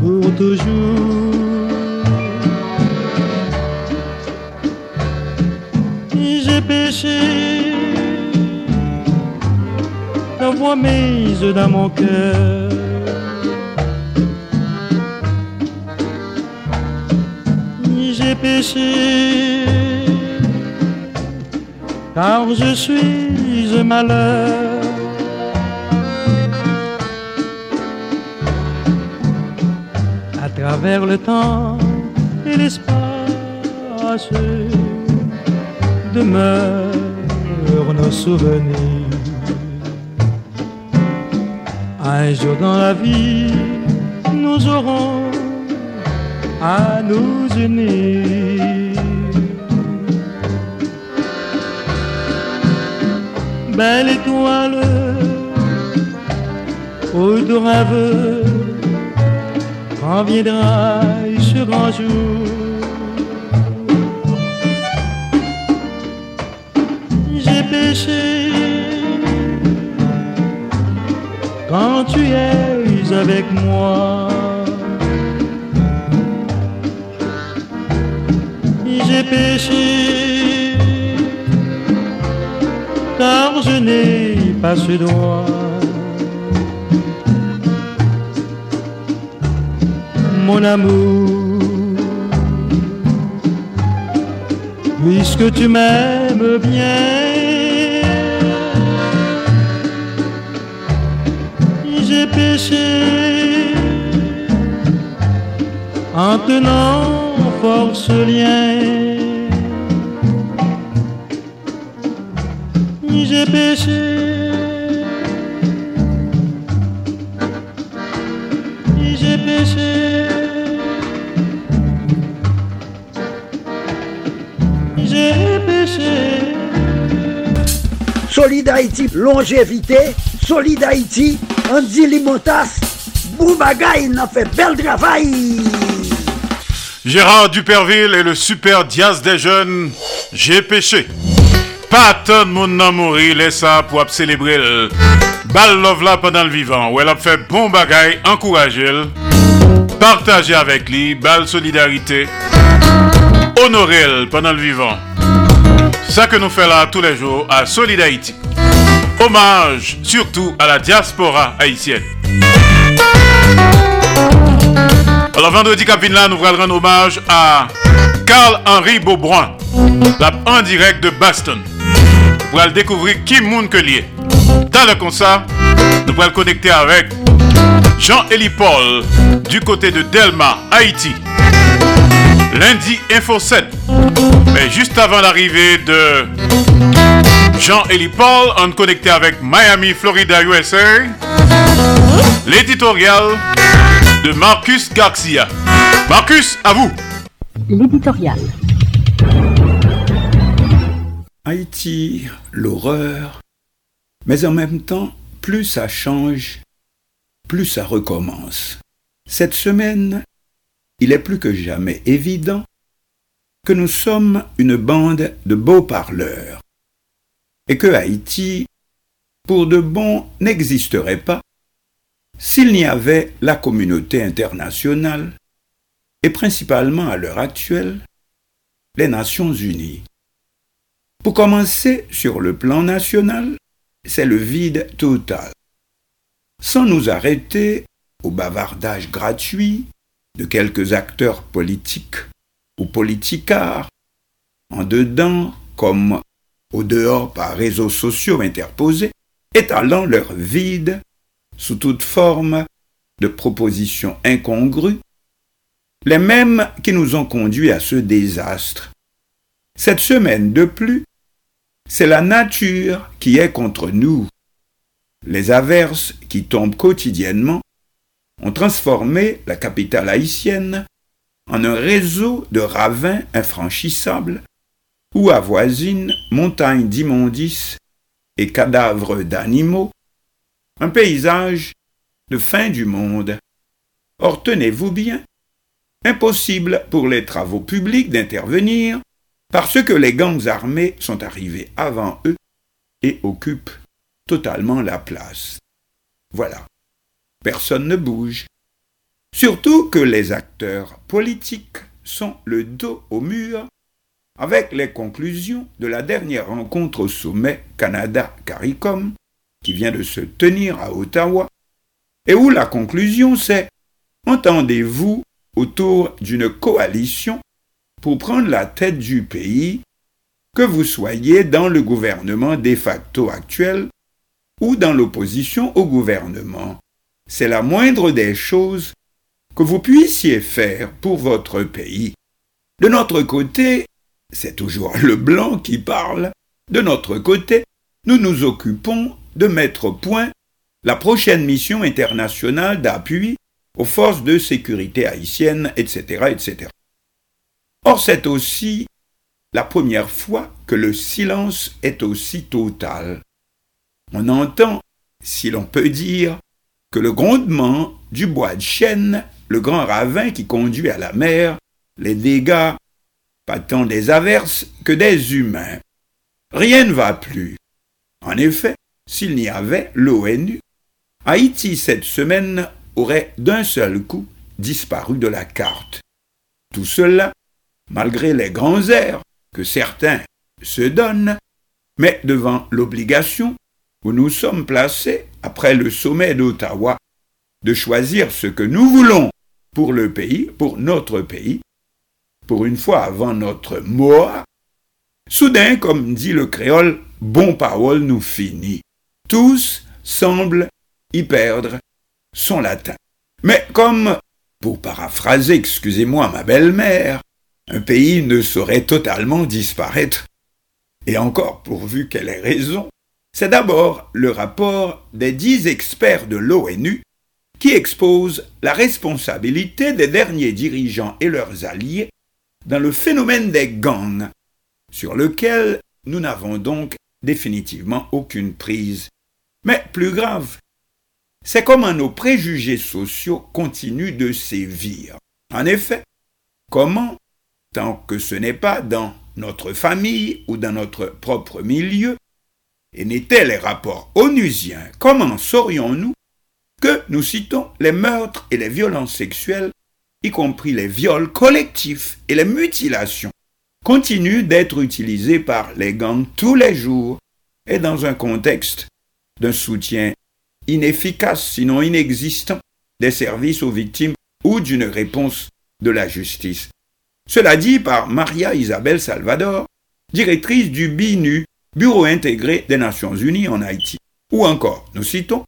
pour toujours. J'ai péché, la voix mise dans mon cœur. J'ai péché, car je suis un malheur. À travers le temps et l'espace demeurent nos souvenirs. Un jour dans la vie, nous aurons à nous unir. Belle étoile, au de rêve, quand viendra ce grand jour? J'ai péché quand tu es avec moi. J'ai péché car je n'ai pas ce droit. Mon amour, puisque tu m'aimes bien, péché en tenant fort ce lien. J'ai péché, j'ai péché, j'ai péché. Solid longévité, Solid Haïti, Andy Limotas, Boubagaï, n'a fait bel travail. Gérard Duperville et le super Diaz des jeunes, j'ai péché. Pas tant de monde n'a mouru, ça pour célébrer le bal love là pendant le vivant. Où elle a fait bon bagaille, encourager le, partager avec lui, bal solidarité, honorer le pendant le vivant. Ça que nous faisons là tous les jours à Solid Haïti. Hommage surtout à la diaspora haïtienne. Alors vendredi cap là, nous allons rendre hommage à Carl-Henri Beaubrun, en direct de Boston. Pour aller découvrir qui monde que lié. Dans le ça, nous allons connecter avec Jean-Élie Paul du côté de Delma, Haïti. Lundi Info 7. Mais juste avant l'arrivée de Jean-Élie Paul, on est connecté avec Miami, Florida, USA. L'éditorial de Marcus Garcia. Marcus, à vous. L'éditorial. Haïti, l'horreur. Mais en même temps, plus ça change, plus ça recommence. Cette semaine, il est plus que jamais évident que nous sommes une bande de beaux parleurs et que Haïti, pour de bon, n'existerait pas s'il n'y avait la communauté internationale et principalement à l'heure actuelle les Nations Unies. Pour commencer, sur le plan national, c'est le vide total. Sans nous arrêter au bavardage gratuit de quelques acteurs politiques ou politicards, en dedans comme au dehors par réseaux sociaux interposés, étalant leur vide sous toute forme de propositions incongrues, les mêmes qui nous ont conduits à ce désastre. Cette semaine de plus, c'est la nature qui est contre nous. Les averses qui tombent quotidiennement ont transformé la capitale haïtienne en un réseau de ravins infranchissables où avoisinent montagnes d'immondices et cadavres d'animaux, un paysage de fin du monde. Or, tenez-vous bien, impossible pour les travaux publics d'intervenir parce que les gangs armés sont arrivés avant eux et occupent totalement la place. Voilà. Personne ne bouge. Surtout que les acteurs politiques sont le dos au mur avec les conclusions de la dernière rencontre au sommet Canada-CARICOM qui vient de se tenir à Ottawa et où la conclusion c'est Entendez-vous autour d'une coalition pour prendre la tête du pays, que vous soyez dans le gouvernement de facto actuel ou dans l'opposition au gouvernement. C'est la moindre des choses que vous puissiez faire pour votre pays. De notre côté, c'est toujours le blanc qui parle, de notre côté, nous nous occupons de mettre au point la prochaine mission internationale d'appui aux forces de sécurité haïtiennes, etc., etc. Or, c'est aussi la première fois que le silence est aussi total. On entend, si l'on peut dire, que le grondement du bois de chêne, le grand ravin qui conduit à la mer, les dégâts, pas tant des averses que des humains. Rien ne va plus. En effet, s'il n'y avait l'ONU, Haïti cette semaine aurait d'un seul coup disparu de la carte. Tout cela, malgré les grands airs que certains se donnent, mais devant l'obligation où nous sommes placés après le sommet d'Ottawa de choisir ce que nous voulons pour le pays, pour notre pays, pour une fois avant notre mort, soudain, comme dit le créole, bon parole nous finit. Tous semblent y perdre son latin. Mais comme, pour paraphraser, excusez-moi, ma belle-mère, un pays ne saurait totalement disparaître, et encore pourvu qu'elle ait raison, c'est d'abord le rapport des dix experts de l'ONU qui expose la responsabilité des derniers dirigeants et leurs alliés dans le phénomène des gangs, sur lequel nous n'avons donc définitivement aucune prise. Mais plus grave, c'est comment nos préjugés sociaux continuent de sévir. En effet, comment, tant que ce n'est pas dans notre famille ou dans notre propre milieu, et n'étaient les rapports onusiens, comment saurions-nous que nous citons les meurtres et les violences sexuelles, y compris les viols collectifs et les mutilations, continuent d'être utilisés par les gangs tous les jours et dans un contexte d'un soutien inefficace, sinon inexistant, des services aux victimes ou d'une réponse de la justice. Cela dit par Maria Isabelle Salvador, directrice du BINU, Bureau intégré des Nations Unies en Haïti. Ou encore, nous citons,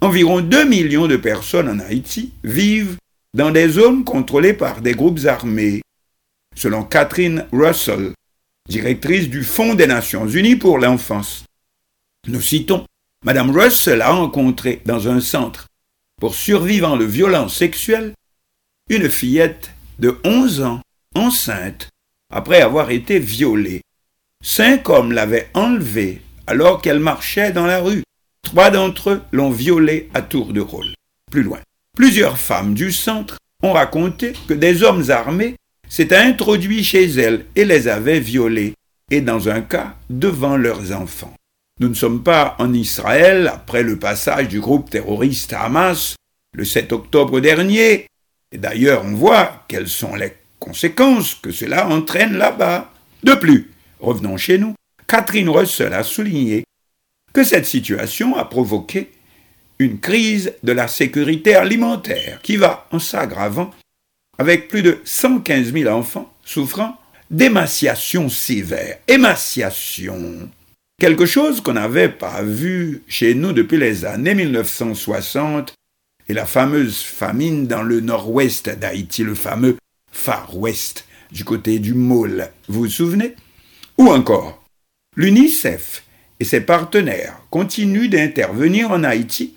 environ 2 millions de personnes en Haïti vivent dans des zones contrôlées par des groupes armés. Selon Catherine Russell, directrice du Fonds des Nations Unies pour l'enfance. Nous citons, Madame Russell a rencontré dans un centre pour survivants de violences sexuelles une fillette de 11 ans, enceinte, après avoir été violée. Cinq hommes l'avaient enlevée alors qu'elle marchait dans la rue. Trois d'entre eux l'ont violée à tour de rôle. Plus loin. Plusieurs femmes du centre ont raconté que des hommes armés s'étaient introduits chez elles et les avaient violées, et dans un cas devant leurs enfants. Nous ne sommes pas en Israël après le passage du groupe terroriste Hamas le 7 octobre dernier. Et d'ailleurs, on voit quelles sont les conséquences que cela entraîne là-bas. De plus, revenons chez nous, Catherine Russell a souligné que cette situation a provoqué une crise de la sécurité alimentaire qui va en s'aggravant avec plus de 115 000 enfants souffrant d'émaciation sévère. Émaciation. Quelque chose qu'on n'avait pas vu chez nous depuis les années 1960 et la fameuse famine dans le nord-ouest d'Haïti, le fameux Far West, du côté du Môle. Vous vous souvenez? Ou encore, l'UNICEF et ses partenaires continuent d'intervenir en Haïti.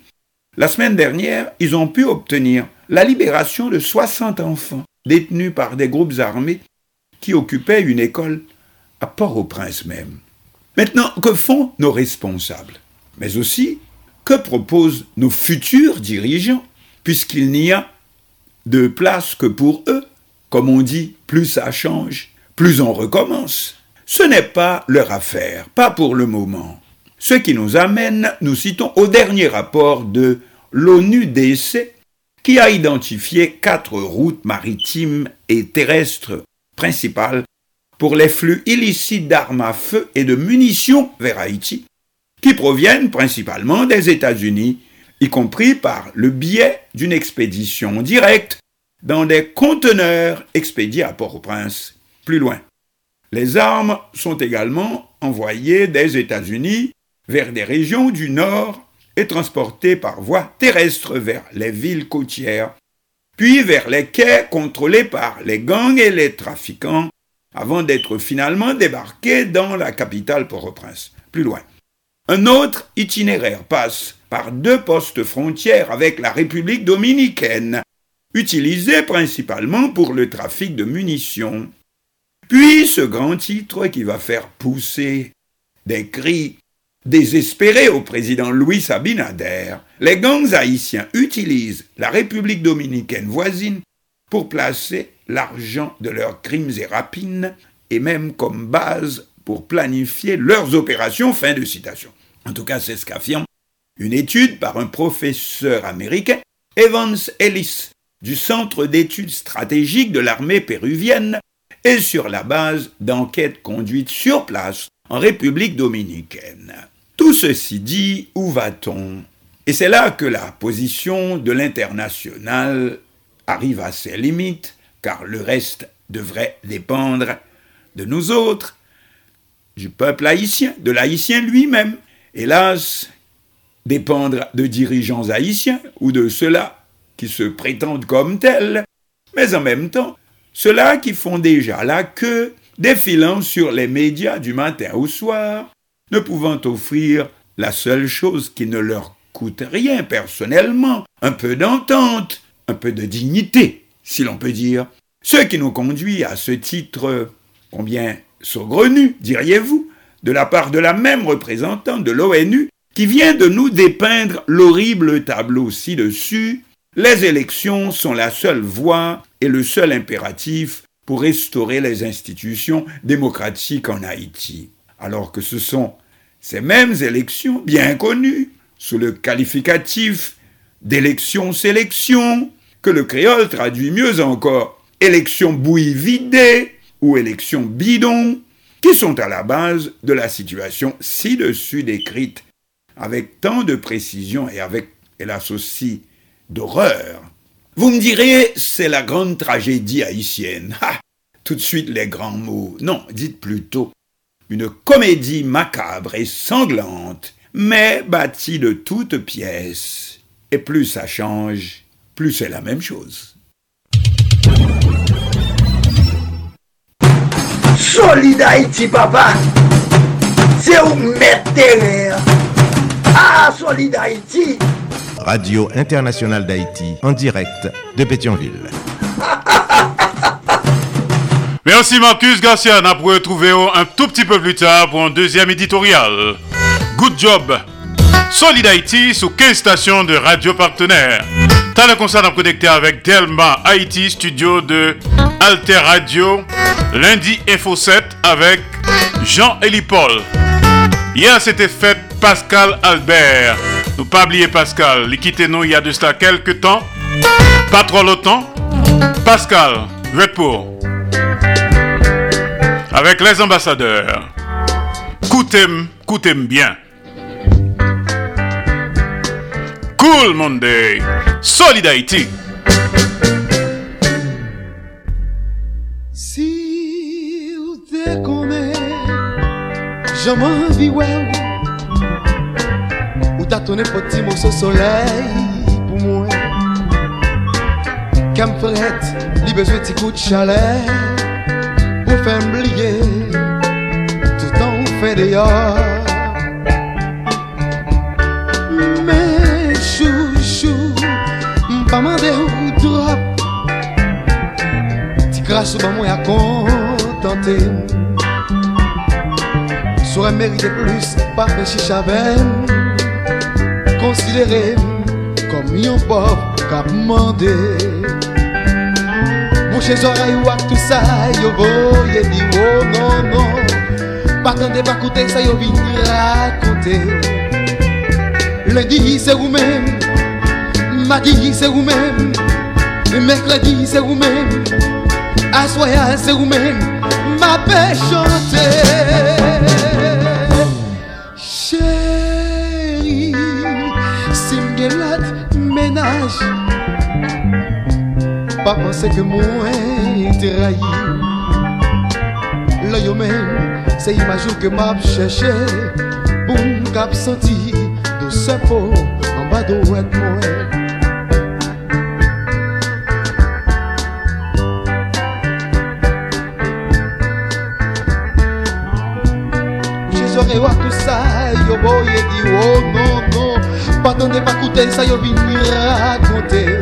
La semaine dernière, ils ont pu obtenir la libération de 60 enfants détenus par des groupes armés qui occupaient une école à Port-au-Prince même. Maintenant, que font nos responsables? Mais aussi, que proposent nos futurs dirigeants Puisqu'il n'y a de place que pour eux? Comme on dit, plus ça change, plus on recommence. Ce n'est pas leur affaire, pas pour le moment. Ce qui nous amène, nous citons, au dernier rapport de l'ONU-DC qui a identifié quatre routes maritimes et terrestres principales pour les flux illicites d'armes à feu et de munitions vers Haïti, qui proviennent principalement des États-Unis, y compris par le biais d'une expédition directe dans des conteneurs expédiés à Port-au-Prince, plus loin. Les armes sont également envoyées des États-Unis vers des régions du nord et transportées par voie terrestre vers les villes côtières, puis vers les quais contrôlés par les gangs et les trafiquants, avant d'être finalement débarqués dans la capitale Port-au-Prince, plus loin. Un autre itinéraire passe par deux postes frontières avec la République dominicaine, utilisés principalement pour le trafic de munitions. Puis ce grand titre qui va faire pousser des cris désespérés au président Louis Abinader, les gangs haïtiens utilisent la République dominicaine voisine pour placer l'argent de leurs crimes et rapines et même comme base pour planifier leurs opérations. Fin de citation. En tout cas, c'est ce qu'affirme une étude par un professeur américain, Evans Ellis, du Centre d'études stratégiques de l'armée péruvienne, et sur la base d'enquêtes conduites sur place en République dominicaine. Tout ceci dit, où va-t-on? Et c'est là que la position de l'international arrive à ses limites, car le reste devrait dépendre de nous autres, du peuple haïtien, de l'haïtien lui-même. Hélas, dépendre de dirigeants haïtiens ou de ceux-là qui se prétendent comme tels, mais en même temps, ceux-là qui font déjà la queue, défilant sur les médias du matin au soir, ne pouvant offrir la seule chose qui ne leur coûte rien personnellement, un peu d'entente, un peu de dignité, si l'on peut dire. Ce qui nous conduit à ce titre combien saugrenu, diriez-vous, de la part de la même représentante de l'ONU qui vient de nous dépeindre l'horrible tableau ci-dessus. Les élections sont la seule voie et le seul impératif pour restaurer les institutions démocratiques en Haïti. Alors que ce sont ces mêmes élections bien connues, sous le qualificatif d'élection-sélection, que le créole traduit mieux encore élection bouillie ou élection bidon, qui sont à la base de la situation ci-dessus décrite avec tant de précision et avec, hélas aussi, d'horreur. Vous me direz, c'est la grande tragédie haïtienne. Ah, tout de suite les grands mots. Non, dites plutôt une comédie macabre et sanglante, mais bâtie de toutes pièces. Et plus ça change, plus c'est la même chose. Solid Haïti, papa, c'est où mettre Ah, Solid Haïti. Radio Internationale d'Haïti, en direct de Pétionville. Merci Marcus Garcia. On a retrouver un tout petit peu plus tard pour un deuxième éditorial. Good job. Solid Haïti sous 15 stations de radio partenaires. T'as le concert à connecter avec Delma Haïti, studio de Alter Radio, lundi Info 7 avec Jean-Élie Paul. Hier, c'était fête Pascal Albert. Nous pas oublier Pascal. Il quitté nous il y a de cela quelques temps. Pas trop longtemps. Pascal, pour avec les ambassadeurs. Coutez-moi, coutez-moi bien. Cool Monday, Solidarité. Si vous te connaissez, jamais vu ou ou t'as ton petit morceau soleil pour moi. Comme frette, li besoin de coup de pour faire oublier tout temps fait dehors. Mais chouchou, pas mandé ou drop. Ti grâce au moi à contenter. Saurait mériter plus, pas fait chicha Considéré comme un pauvre qu'a demandé. Bouche zoray ou ak tout sa yo boye di Oh non non. Patande pa koute sa yo vin rakonte Lundi se ou men Madi se ou men Mekredi se ou men Aswaya se ou men Ma pe chante. Chéri Simgelat menaj Pa panse ke mwen trahi Lè yo men Se imajou ke map chèche Pou m kap senti Do se po An ba do et mwen Yo boye oh non non. Patande pa koute sa yo vin rakonte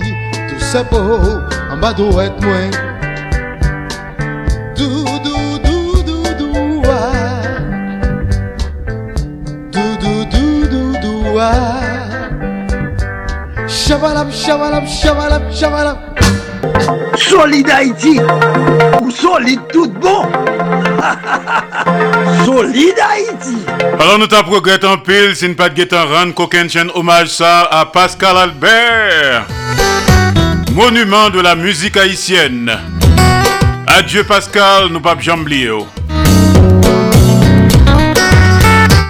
Po An ba do et mwen Chabalap, chabalap, chabalap, chabalap Solide Haïti Ou solide tout bon. Solide Haïti. Alors nous en pile Si nous pas de run Qu'aucun chaîne hommage ça à Pascal Albert Monument de la musique haïtienne Adieu Pascal, nous pas jamblier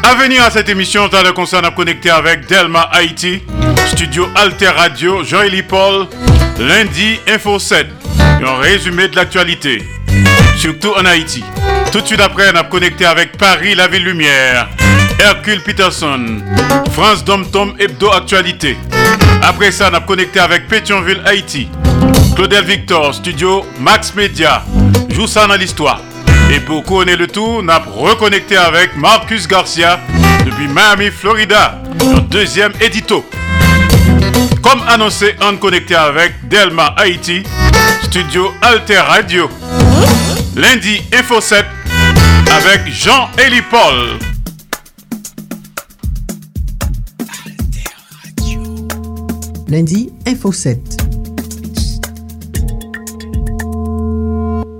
À venir à cette émission, t'as le concert à connecter avec Delma Haïti Studio Alter Radio, Jean-Élie Paul, lundi Info 7. Un résumé de l'actualité, surtout en Haïti. Tout de suite après, on a connecté avec Paris, la ville lumière, Hercule Peterson, France Dom Tom Hebdo Actualité. Après ça, on a connecté avec Pétionville, Haïti, Claudel Victor, studio Max Media, joue ça dans l'histoire. Et pour couronner le tout, on a reconnecté avec Marcus Garcia depuis Miami, Florida, le deuxième édito. Comme annoncé, on connecté avec Delma Haïti, studio Alter Radio. Lundi, Info 7 avec Jean-Élie Paul. Lendi, Info 7.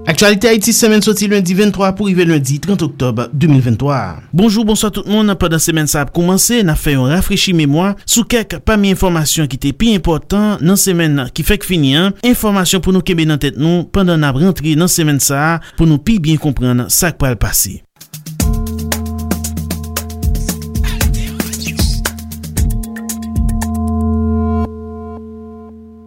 Aktualite Haiti semen soti lundi 23 pou rive lundi 30 oktob 2023. Bonjour, bonsoir tout moun. Pendan semen sa ap koumanse, na fè yon rafrechi mèmoa sou kek pa mi informasyon ki te pi important nan semen ki fèk fini an. Informasyon pou nou kebe nan tèt nou pandan ap rentri nan semen sa pou nou pi bien kompren sa ak pral pasi.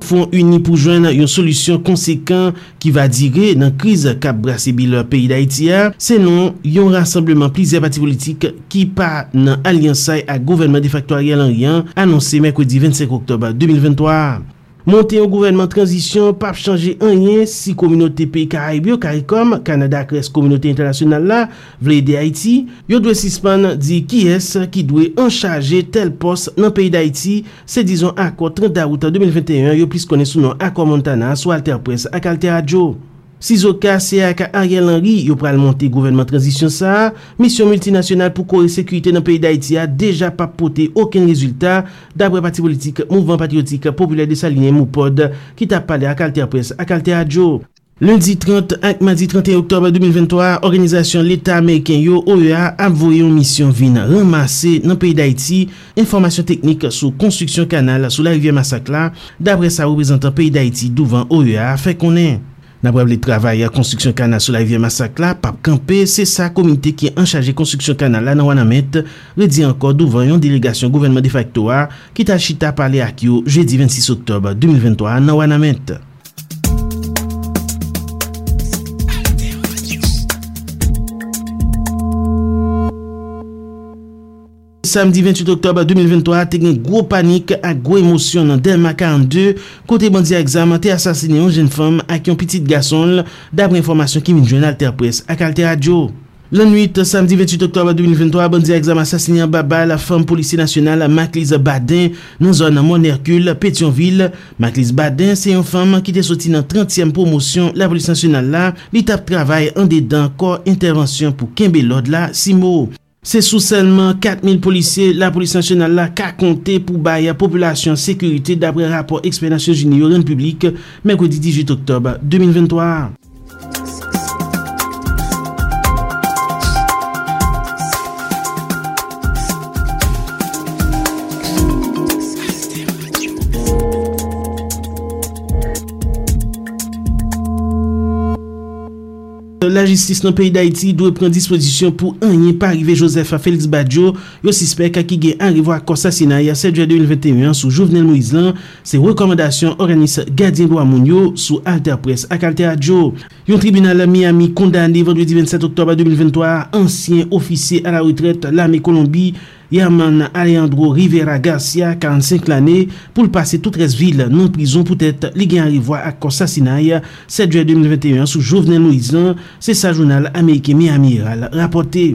fon uni pou jwen non, yon solusyon konsekant ki va dire nan kriz kap brase bil peyi da Itiya, senon yon rassembleman plize pati politik ki pa nan aliansay a gouvernement de facto a rial an rian, anonsi Mekwedi 25 oktob 2023. Monte yon gouvernement transisyon, pap chanje anyen si kominote peyi Karaibyo, Karikom, Kanada kres kominote internasyonal la, vle de Haiti, yo dwe sispan di ki es ki dwe anchaje tel pos nan peyi d'Haiti, se dizon akor 30 daouta 2021 yo plis kone sou nan akor Montana sou Alter Press ak Alter Radio. Si zo ka se ak a Ariel Henry yo pral monte gouvernement transisyon sa, misyon multinasyonal pou kore sekurite nan peyi d'Haïti a deja pa pote oken rezultat dabre pati politik mouvment patriotik populè de Saline Moupod ki ta pale ak Altea Press ak Altea Adjo. Lundi 30 ak madi 31 oktob 2023, Organizasyon l'Etat Ameriken yo OEA avoye yon misyon vin ramase nan peyi d'Haïti informasyon teknik sou konstruksyon kanal sou la rivye masakla dabre sa reprezentan peyi d'Haïti douvan OEA fe konen. Nabrab li travay a konstruksyon kanal sou la rivye masak la, pap kampe, se sa komite ki an chaje konstruksyon kanal la nan wana met, le di douvan yon delegasyon gouvernement de facto a, ki ta chita pale ak yo je 26 oktob 2023 nan wana met. samdi 28 oktob 2023, te gen gwo panik ak gwo emosyon nan Delma 42, kote bandi a exam te asasine yon jen fom ak yon pitit gason dabre informasyon ki min jwen alter Press ak alter Radio. Lan 8, samdi 28 oktob 2023, bandi a exam asasine yon baba la fom polisi nasyonal Maklis Badin nan zon Mon Hercule, Petionville. Maklis Badin se yon fom ki te soti nan 30e promosyon la polisi nasyonal la, li tap travay an dedan kor intervensyon pou Kembe lod la Simo. Se sou selman 4000 polisye, la polis nasyonal la ka konte pou baye a populasyon sekurite dapre rapor eksperyansyon junior en publik, Merkodi 18 Oktob 2023. la jistis nan peyi d'Haïti dwe pren disposisyon pou anyen pa arrive Joseph Félix Badiou yo sispek a ki gen arrivo a konsasina ya 7 juay 2021 sou Jouvenel Moizlan se rekomendasyon oranis Gadien Loamoun yo sou Alter Press ak Alter Adjo. Yon tribunal Miami kondane vendredi 27 oktober 2023 ansyen ofisye a la retret l'Armée Colombie Yaman Alejandro Rivera Garcia, 45 l'anè, pou l'pase tout res vil non prison pou tèt li gen arrivwa ak konsasinay 7 juay 2021 sou Jovenel Moïse, se sa jounal Amerike Miamiral rapote.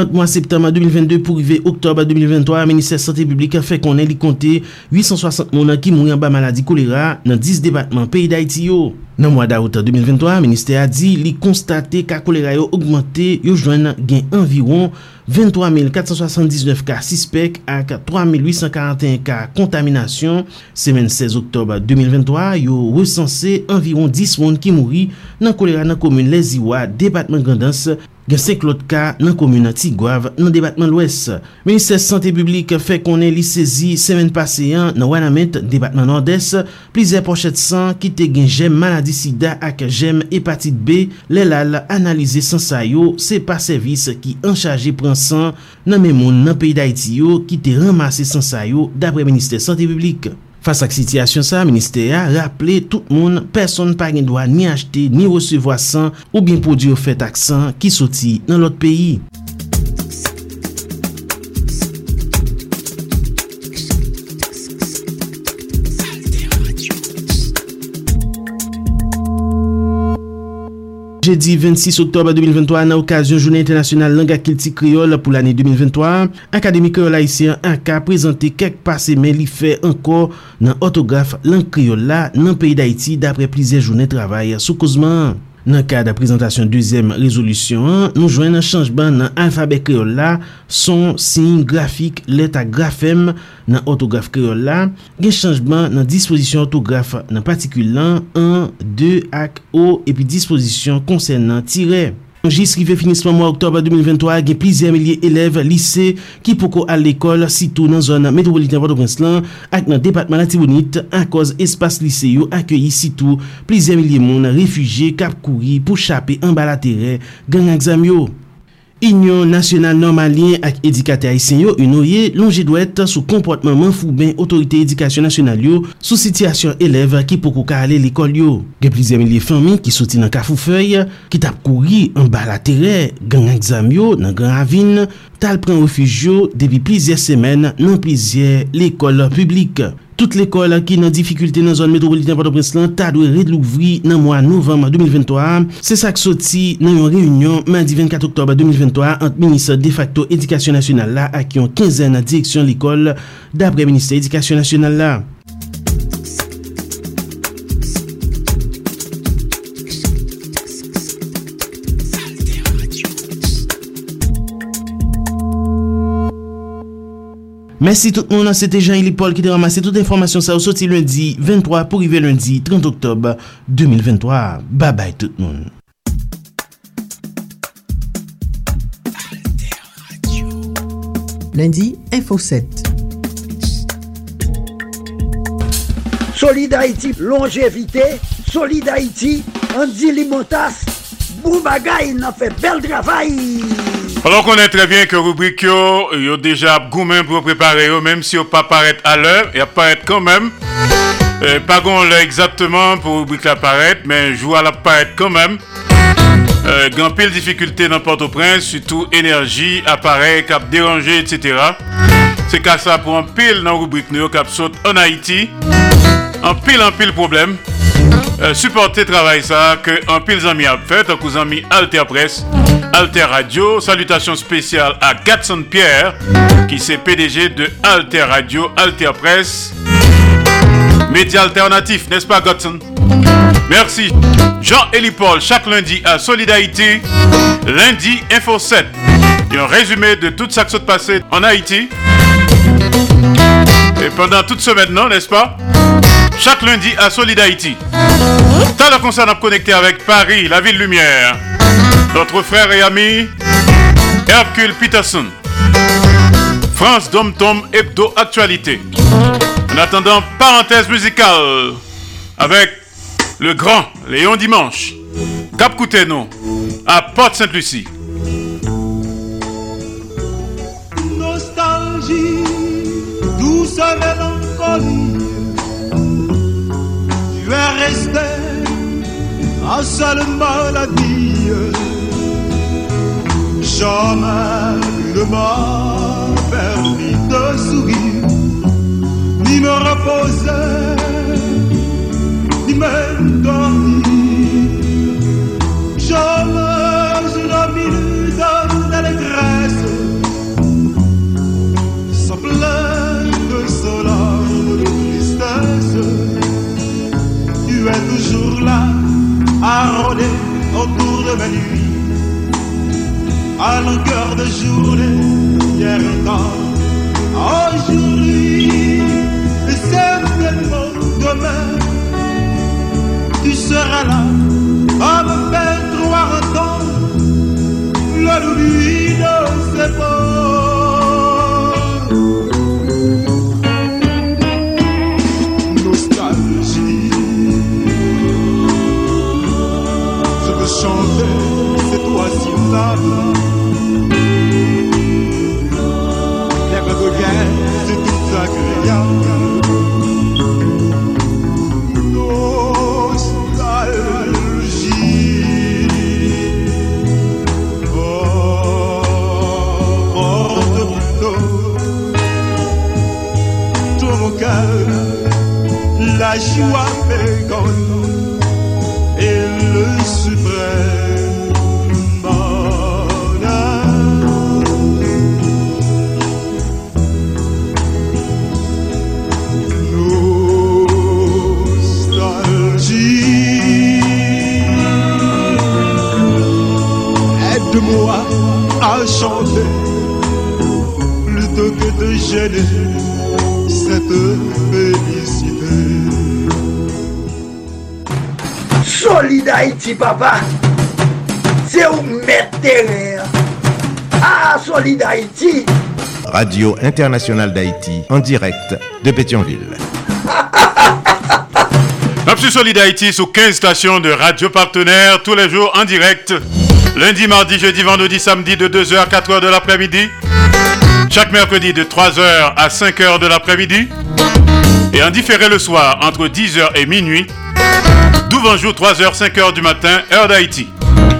Ant mwa septembre 2022 pou rive oktobre 2023, Ministère Santé Publique a fè konen li konte 860 mounan ki mouri an ba maladi kolera nan 10 debatman peyi da iti yo. Nan mwa da outan 2023, Ministère a di li konstate ka kolera yo augmente yo jwen gen environ 23479 ka sispek ak 3841 ka kontaminasyon. Semen 16 oktob 2023, yo resanse environ 10 moun ki mouri nan kolera nan komune Leziwa, debatman Grandens, gen sek lot ka nan komuna Tigwav nan debatman lwes. Ministè Santé Publique fè konen li sezi semen paseyan nan Wanamet debatman Nord-Est, plize pochet san ki te gen jem maladi sida ak jem hepatit B, lè lal analize san sayo se pa servis ki an chaje pran san nan men moun nan peyi da iti yo ki te ramase san sayo dapre Ministè Santé Publique. Fas ak sityasyon sa, minister ya rappele tout moun, person pa gen doa ni achete, ni resevo asan ou bin podi ou fet ak san ki soti nan lot peyi. jeudi 26 oktob 2023 nan okasyon Jounen Internasyonal Langa Kilti Kriol pou l'anye 2023, Akademi Kriol Haitien anka prezante kek pase men li fe anko nan otograf Lang Kriol la nan peyi d'Haiti dapre plize Jounen Travay sou kozman. Nan ka da prezentasyon 2èm rezolusyon, nou jwen nan chanjban nan alfabet la, son sin grafik leta grafem nan otograf kreol la, gen chanjban nan disposisyon otograf nan patikulan 1, 2 ak o epi disposisyon konsen nan tire. Jis rive finisman mwa oktob 2023 gen plize amelye elev lise ki poko al l'ekol sitou nan zon metropolitane Port-au-Prince-Lan ak nan depatman la an koz espas lise yo akyeyi sitou plize amelye moun refuji kap kouri pou chape an balatere gen aksam yo. Union nasyonal Normalien ak edikate Aisyen yo unoye lonje dwet sou komportman manfou ben otorite edikasyon nasyonal yo sou sityasyon elev ki pokou ka ale l'ekol yo. Ge plizye milie fami ki soti nan kafou fey, ki tap kouri an ba la tere, gen an exam yo nan gen avin, tal pren refuj yo debi plizye semen nan plizye l'ekol publik. Tout l'ekol ki nan difikulte nan zon metropolitane Port-au-Prince lan ta dwe redlouvri nan mwa novem 2023. Se sak soti nan yon reyunyon mandi 24 oktob 2023 ant Ministre de Facto Edikasyon Nasional la ak yon 15 an direksyon l'ekol dapre Ministre Edikasyon Nasional la. Mersi tout moun an, se te Jean-Élie Paul ki te ramase tout informasyon sa ou soti lundi 23 pou rive lundi 30 oktob 2023. Ba bay tout moun. Lundi, Info 7 Solid Haïti, longévité, Solid Haïti, Andy Limotas, Boubagaï, n'a fait bel travail. Alors qu'on est très bien que rubrique yo, yo déjà goumen pour préparer yo, même si yo pas paraître à l'heure, il apparaît quand même. Et pas qu'on l'a exactement pour rubrique la paraître, mais joue à la paraître quand même. Euh, grand pile difficulté dans Port-au-Prince, surtout énergie, appareil, cap dérangé, etc. C'est qu'à ça pour un pile dans rubrique nous, cap saute en Haïti. En pile, en pile problème. Euh, supporter travail ça que en pile amis a fait, en cousin amis Alter Presse. Alter Radio. Salutations spéciales à Gatson Pierre, qui c'est PDG de Alter Radio, Alter Press. Média alternatif, n'est-ce pas Gatson? Merci. Jean-Élie Paul, chaque lundi à Solidarité, lundi Info 7. Et un résumé de tout ça qui s'est passé en Haïti. Et pendant toute semaine, non, n'est-ce pas? Chaque lundi à Solidarité. T'as le concert à connecter avec Paris, la ville lumière. Notre frère et ami, Hercule Peterson. France Dom Tom Hebdo Actualité. En attendant, parenthèse musicale avec le grand Léon Dimanche. Cap Couteno à Porte-Sainte-Lucie. Nostalgie, douce mélancolie. Tu es resté à seule maladie. Jamais ne m'a permis de sourire, ni me reposer, ni même dormir. Jamais une minute d'allégresse, sans plainte, sans larmes de tristesse. Tu es toujours là, à rôder autour de ma nuit à longueur de journée, hier encore, aujourd'hui, et certainement demain, tu seras là à me faire croire tant la nuit de ses Nostalgie, je veux chanter cette oiseau la joie féconde et le suprême bonheur. Nostalgie. Aide-moi à chanter plutôt que de gêner Papa. C'est où mettre terre. Ah, Solid Haïti. Radio Internationale d'Haïti, en direct de Pétionville. Absolue Solid Haïti sous 15 stations de radio partenaires tous les jours en direct. Lundi, mardi, jeudi, vendredi, samedi de 2h à 4h de l'après-midi. Chaque mercredi de 3h à 5h de l'après-midi. Et en différé le soir entre 10h et minuit. D'où jour 3h, 5h du matin, heure d'Haïti.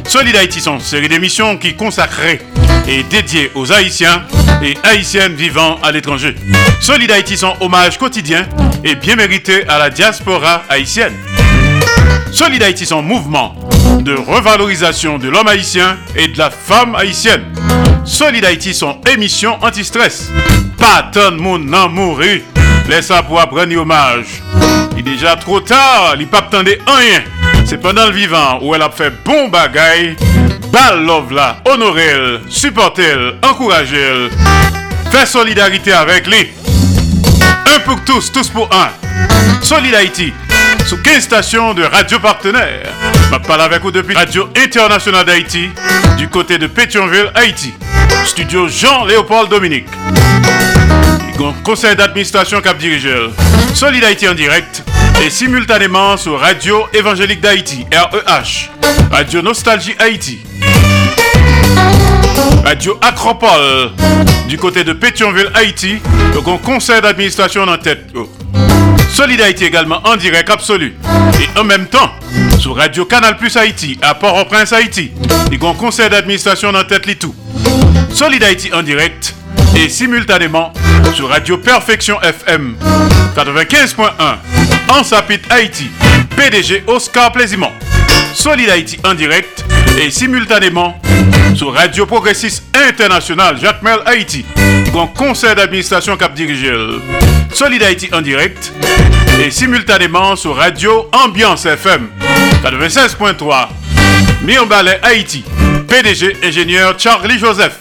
Solid Haïti sont une série d'émissions qui consacrées et dédiées aux Haïtiens et Haïtiennes vivant à l'étranger. Solid Haïti sont hommage quotidien et bien mérité à la diaspora haïtienne. Solid Haïti sont mouvement de revalorisation de l'homme haïtien et de la femme haïtienne. Solid Haïti sont émission anti-stress. Pas de monde n'en Laisse ça pour apprendre hommage. Il est déjà trop tard, il pas attendre rien. C'est pendant le vivant où elle a fait bon bagaille. Bal love là, honorer, supporter, encourager, faire solidarité avec lui. Un pour tous, tous pour un. Solid Haïti, sous 15 stations de radio partenaires. Je parle avec vous depuis Radio Internationale d'Haïti, du côté de Pétionville, Haïti. Studio Jean-Léopold Dominique. Conseil d'administration Cap Dirigeur. Solid en direct et simultanément sur Radio Évangélique d'Haïti, REH. Radio Nostalgie Haïti. Radio Acropole du côté de Pétionville, Haïti. Donc un conseil d'administration en tête. Solid Haïti également en direct absolu. Et en même temps sur Radio Canal Plus Haïti à Port-au-Prince, Haïti. A un conseil d'administration dans tête tout. Solid Haïti en direct et simultanément sur Radio Perfection FM 95.1 en Sapit Haïti. PDG Oscar Plaisimont. Solid Haïti en direct et simultanément sur Radio Progressiste International Jacques Mel Haïti. Grand conseil d'administration cap dirigé. Solid Haïti en direct et simultanément sur Radio Ambiance FM 96.3. Mirbalet Haïti. PDG ingénieur Charlie Joseph.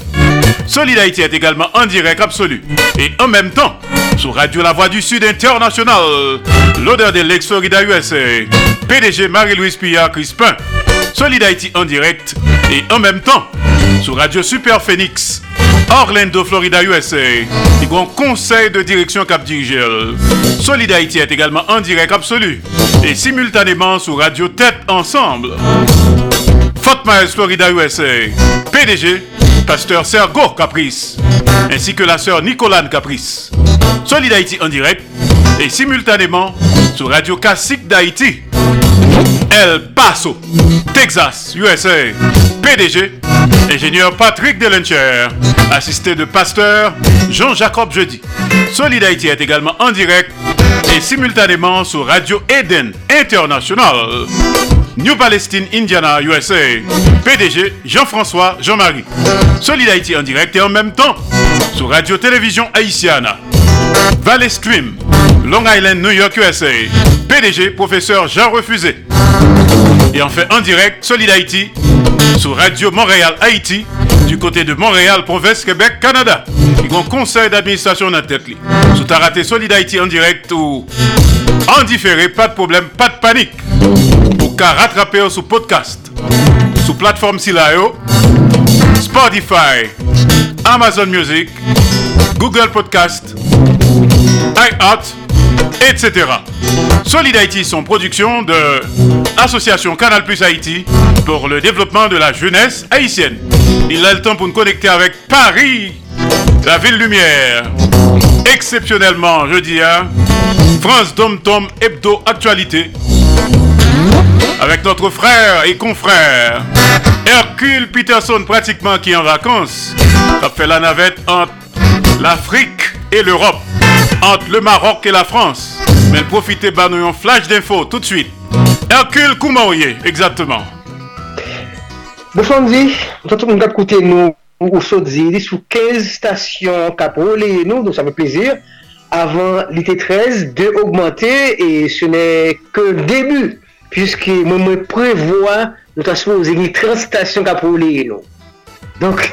Solid Haïti est également en direct absolu et en même temps sur Radio La Voix du Sud International. L'odeur de l'ex-Florida USA. PDG Marie-Louise Pillard Crispin. Solid Haïti en direct et en même temps sur Radio Super Phoenix. Orlando, Florida, USA. Le grand conseil de direction Cap Dirigel. Solid est également en direct absolu et simultanément sur Radio Tête Ensemble. Fort Myers, Florida, USA. PDG, pasteur Sergo Caprice, ainsi que la sœur Nicolane Caprice. Solid Haïti en direct et simultanément sur Radio Classique d'Haïti. El Paso, Texas, USA. PDG, ingénieur Patrick Delencher, assisté de pasteur Jean-Jacob Jeudi. Solid Haïti est également en direct et simultanément sur Radio Eden International. New Palestine, Indiana, USA. PDG Jean-François Jean-Marie. Solid Haïti en direct et en même temps sur Radio Télévision Haïtiana. Valley Stream, Long Island, New York, USA. PDG Professeur Jean Refusé. Et enfin en direct, Solid Haïti sur Radio Montréal Haïti du côté de Montréal, province Québec, Canada. Il y conseil d'administration dans tête. Si tu as raté Solid Haïti en direct ou en différé, pas de problème, pas de panique. Qu'à rattraper sur podcast, sur plateforme Silayo, Spotify, Amazon Music, Google Podcast, iHeart, etc. Solid Haïti sont production de Association Canal Plus Haïti pour le développement de la jeunesse haïtienne. Il a le temps pour nous connecter avec Paris, la ville lumière. Exceptionnellement, je dis, hein, France Dom Tom Hebdo Actualité. Avec notre frère et confrère, Hercule Peterson, pratiquement qui est en vacances, a fait la navette entre l'Afrique et l'Europe, entre le Maroc et la France. Mais profitez, bah, nous un flash d'infos tout de suite. Hercule Koumaouye, exactement. Bonsoir, dit, tout le monde a écouté nous au Sodzi, sous 15 stations Capole, nous, donc ça fait plaisir. Avant l'été 13, de augmenter, et ce n'est que le début, Piske mwen mwen prevoa nou taspo ou zegi transitasyon ka pou leye nou. Donk,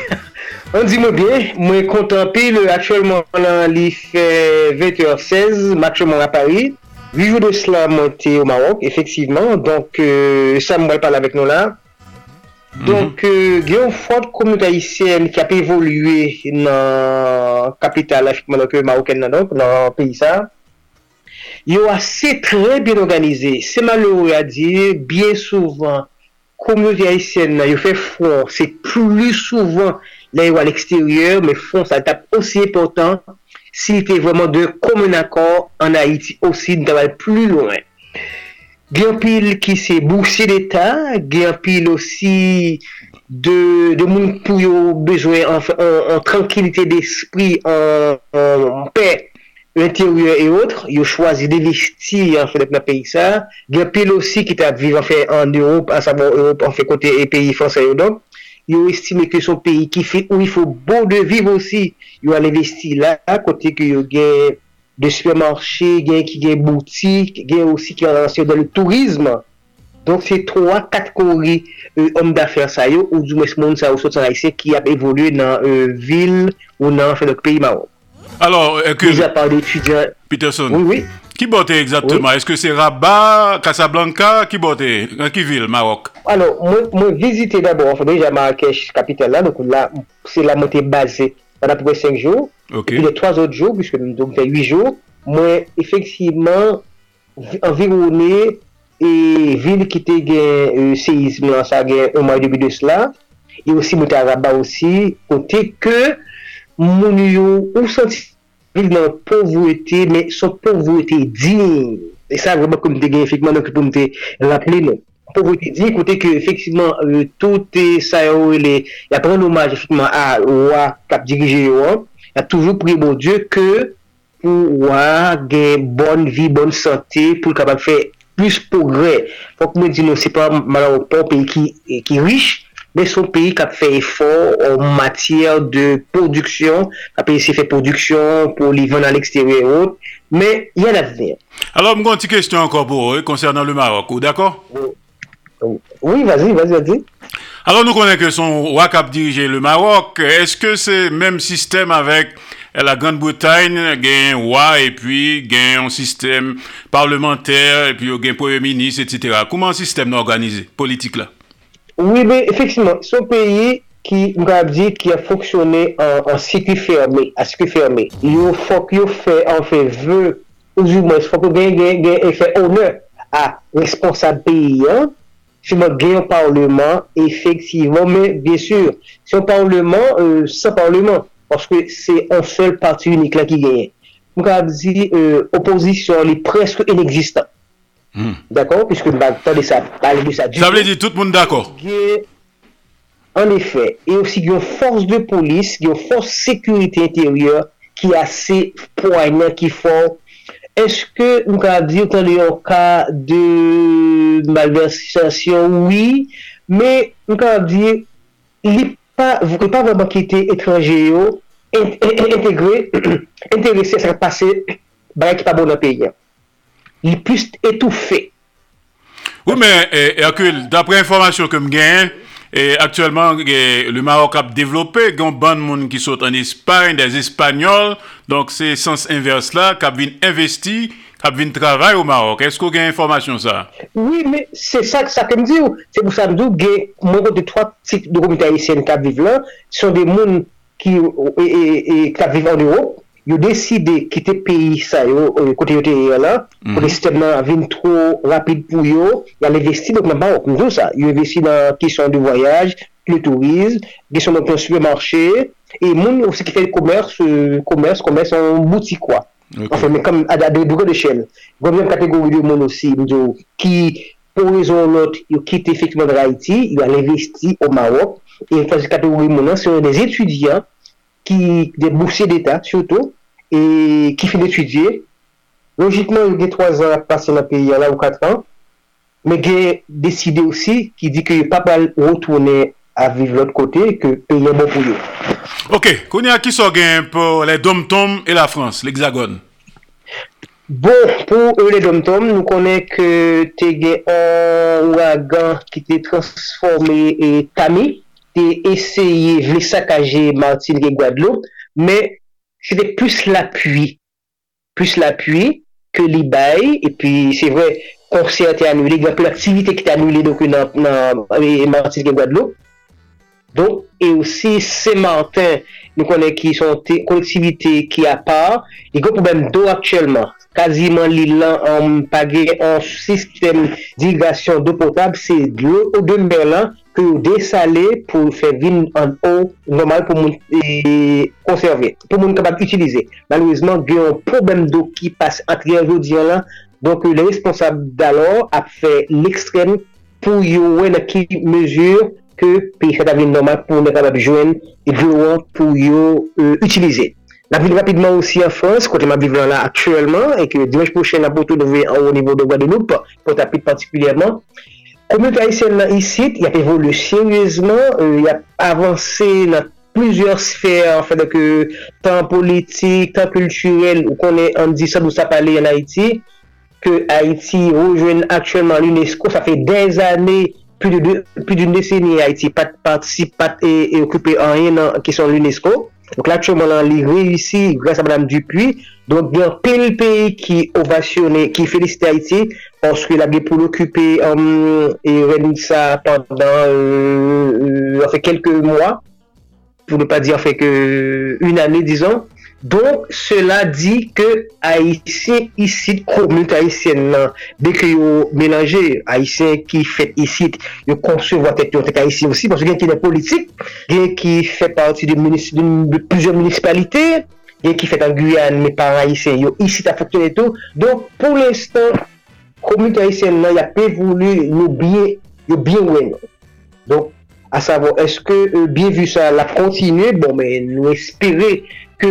an di mwen bien, mwen kontan pil, akchèlman lan li fè 20h16, makchèlman a Paris. 8 jou de sla mwen te ou Marok, efektiveman. Donk, euh, sa mwen pal avèk nou la. Donk, mm -hmm. euh, gen yon fote komunita isyen ki ap evolue nan kapital, afik mwen anke Maroken nan donk, nan peyi sa. Yo ase tre bin organize. Se malou ya di, bien souvan, komyote Haitien nan yo fe fon, se pli souvan la yo al eksteryer, me fon sa tap osi epotan, si te vwaman de komyon akor an Haiti osi, nan tabal pli louen. Gen pil ki se boursi l'Etat, gen pil osi de, de moun pou yo bejwen an, an, an, an tranquilite d'esprit, an pek, l'interieur et autres, yo chwazi de listi an fèdèp nan peyi sa, gen pil osi ki ta vivan fè an Europe, an savon Europe, an fè kote e peyi Fransè yo don, yo estime ke son peyi ki fè ou yfo bon de viv osi, yo an investi la, kote ki yo gen de supermarché, gen ki gen boutik, gen osi ki an ansyon dan le tourisme, donk se 3-4 kori euh, om da fèr sa yo, ou djou mès moun sa ou sot sa la isè ki ap evolue nan euh, vil ou nan fèdèp peyi Maroc. Alors, euh, que... Mis à part l'étudiant... Peterson. Oui, oui. Qui botte exactement? Oui. Est-ce que c'est Rabat, Casablanca? Qui botte? Dans quelle ville, Maroc? Alors, moi moi visite d'abord, enfin, déjà Marrakech, capitale là, donc là, c'est la montée basée pendant près 5 jours. Okay. Et puis les 3 autres jours, puisque donc fait 8 jours, moi, effectivement, environné et ville qui était gain euh, séisme, ça a un mois et demi de cela, et aussi monté à Rabat aussi, côté que moun yo ou santi vive nan povwete, men son povwete din. E sa vreman kom te gen efekman nan ki pou mte laple nou. Povwete din kote ke efekman tout e sa yo le, ya pren l'omaj efekman a oua kap dirije yo an, ya toujou pri bon dieu ke pou oua gen bon vi, bon sante, pou kapap fe plus progre. Fok mwen di nou se pa malan ou pop e ki riche, mais son pays qui a fait effort en matière de production, a pays fait production pour les vendre à l'extérieur et autres, mais il y a l'avenir. Alors, une petite question encore pour eux concernant le Maroc, d'accord? Oui, vas-y, vas-y, vas-y. Alors, nous connaissons que son roi qui a dirigé le Maroc. Est-ce que c'est le même système avec la Grande-Bretagne, un roi et puis un système parlementaire et puis un premier ministre, etc. Comment un système organisé, politique là? Oui, be, efeksimman, son peyi ki mkab di ki a foksyone an sikri ferme, a sikri ferme. Yo fok yo fe, an fe ve, oujouman, fok yo gen gen gen, e fe one a responsab peyi an, Justement, gain un parlement, effectivement, mais bien sûr, c'est un parlement euh, sans parlement, parce que c'est un seul parti unique là qui gagne. Donc, on dit, euh, opposition, elle est presque inexistante. D'akor, piske nou bag tande sa pale de sa... Sa vle di tout moun d'akor. En efè, e osi gyo fòrs de polis, gyo fòrs sekurite interior ki ase poanyan ki fò. Eske nou ka di ou tande yon ka de malversasyon? Oui, men nou ka di li pa, vou ke pa vaman ki te etranje yo, integre, integre se sa pase barak ki pa bon an peyen. li pwis etoufe. Ou men, Hercule, dapre informasyon kem gen, eh, aktuelman eh, le Marok ap devlope, gen ban moun ki sot an Espany, des Espanyol, donk se sens inverse la, kap vin investi, kap vin travay ou Marok. Esko gen informasyon sa? Oui, men, se sa kem di ou, se pou sa mdou gen moun de 3 tit de komite Haitien kap vive la, son de moun ki kap vive an Europe, yo deside kite peyi sa yo, eh, kote yo te ye la, mm. kote sistem nan avin tro rapide pou yo, yal investi, dok nan ba wak mzou sa, yo investi nan kisyon di voyaj, le tourisme, kisyon nan konsume marchè, e moun ou se ki fè komers, komers, komers an bouti kwa. Okay. Anfè, men kam adade dougan de chèl. Gwamyan kategori di moun osi, mzou, ki pou rezon lot, yo kite efektivman de Haiti, yo al investi ou Marok, e fè kategori moun an, se yon des etudiant, ki de boursier d'Etat, surtout, e ki fin etudye, logikman yon gen 3 an ap pase nan peyi ala ou 4 an, men gen deside osi ki di ki yon pa pal rotounen aviv l'ot kote, ke peyi an bon pou yon. Ok, konye a ki so gen pou le Domtom e la Frans, l'Hexagone? Bon, pou e le Domtom, nou konen ke te gen an wagan ki te transforme e tami, te eseye vle sakaje Martin gen Guadeloupe, men c'était plus l'appui. Plus l'appui que les. Et puis, c'est vrai, concert était annulé, il y a plein d'activités qui était annulée donc, dans, dans, Martinique et Guadeloupe. Donc, et aussi Saint-Martin, nous connaissons qui sont des collectivités qui à part, il y a un problème d'eau actuellement. Quasiment l'île en pagaie, en système d'irrigation d'eau potable, c'est de l'eau de mer pou yo desale pou fè vin an ou normal pou moun e, konserve, pou moun kapab utilize. Malouizman, gen yon problem do ki pase antre yon diyan lan, donk yon responsab dalor ap fè l'ekstrem pou yon wè na ki mezur ke peyi fè ta vin normal pou moun kapab jwen e diyon pou yon euh, utilize. La vil rapidman osi an Frans, kote ma vivan la aktuelman, e ke dimanj pochen apoto devè an ou nivou do Guadeloupe, pot apit partikulyèman, Komite Haitien nan isit, y ap evolu seryezman, euh, y ap avanse nan plusieurs sfer, fèdè ke tan politik, tan kulturel, ou konè an di sa dousa pale en Haiti, ke Haiti rejouen aktuellement l'UNESCO, sa fè des anè, plus d'une décennie Haiti, pat participe, pat e okupè an yè nan kesyon l'UNESCO, Donc là, actuellement, il réussi grâce à Mme Dupuis. Donc, il y a de pays qui qui félicitent Haïti parce qu'il a bien pour l'occuper um, et réunir ça pendant euh, euh, quelques mois, pour ne pas dire fait que une année, disons. Donk, cela di ke Haitien isit, komite Haitien nan, dek yo menanje Haitien ki fet isit, yo konsevo atet yo tek Haitien osi, pwos gen ki nan politik, gen ki fet parti de, de plusieurs municipalite, gen ki fet an Guyane, me par Haitien, yo isit afekten eto. Donk, pou l'instant, komite Haitien nan, ya pe voulu yo bien, yo bien wè nan. Donk, a savo, eske euh, bien vu sa la kontinu, bon men, nou espere ke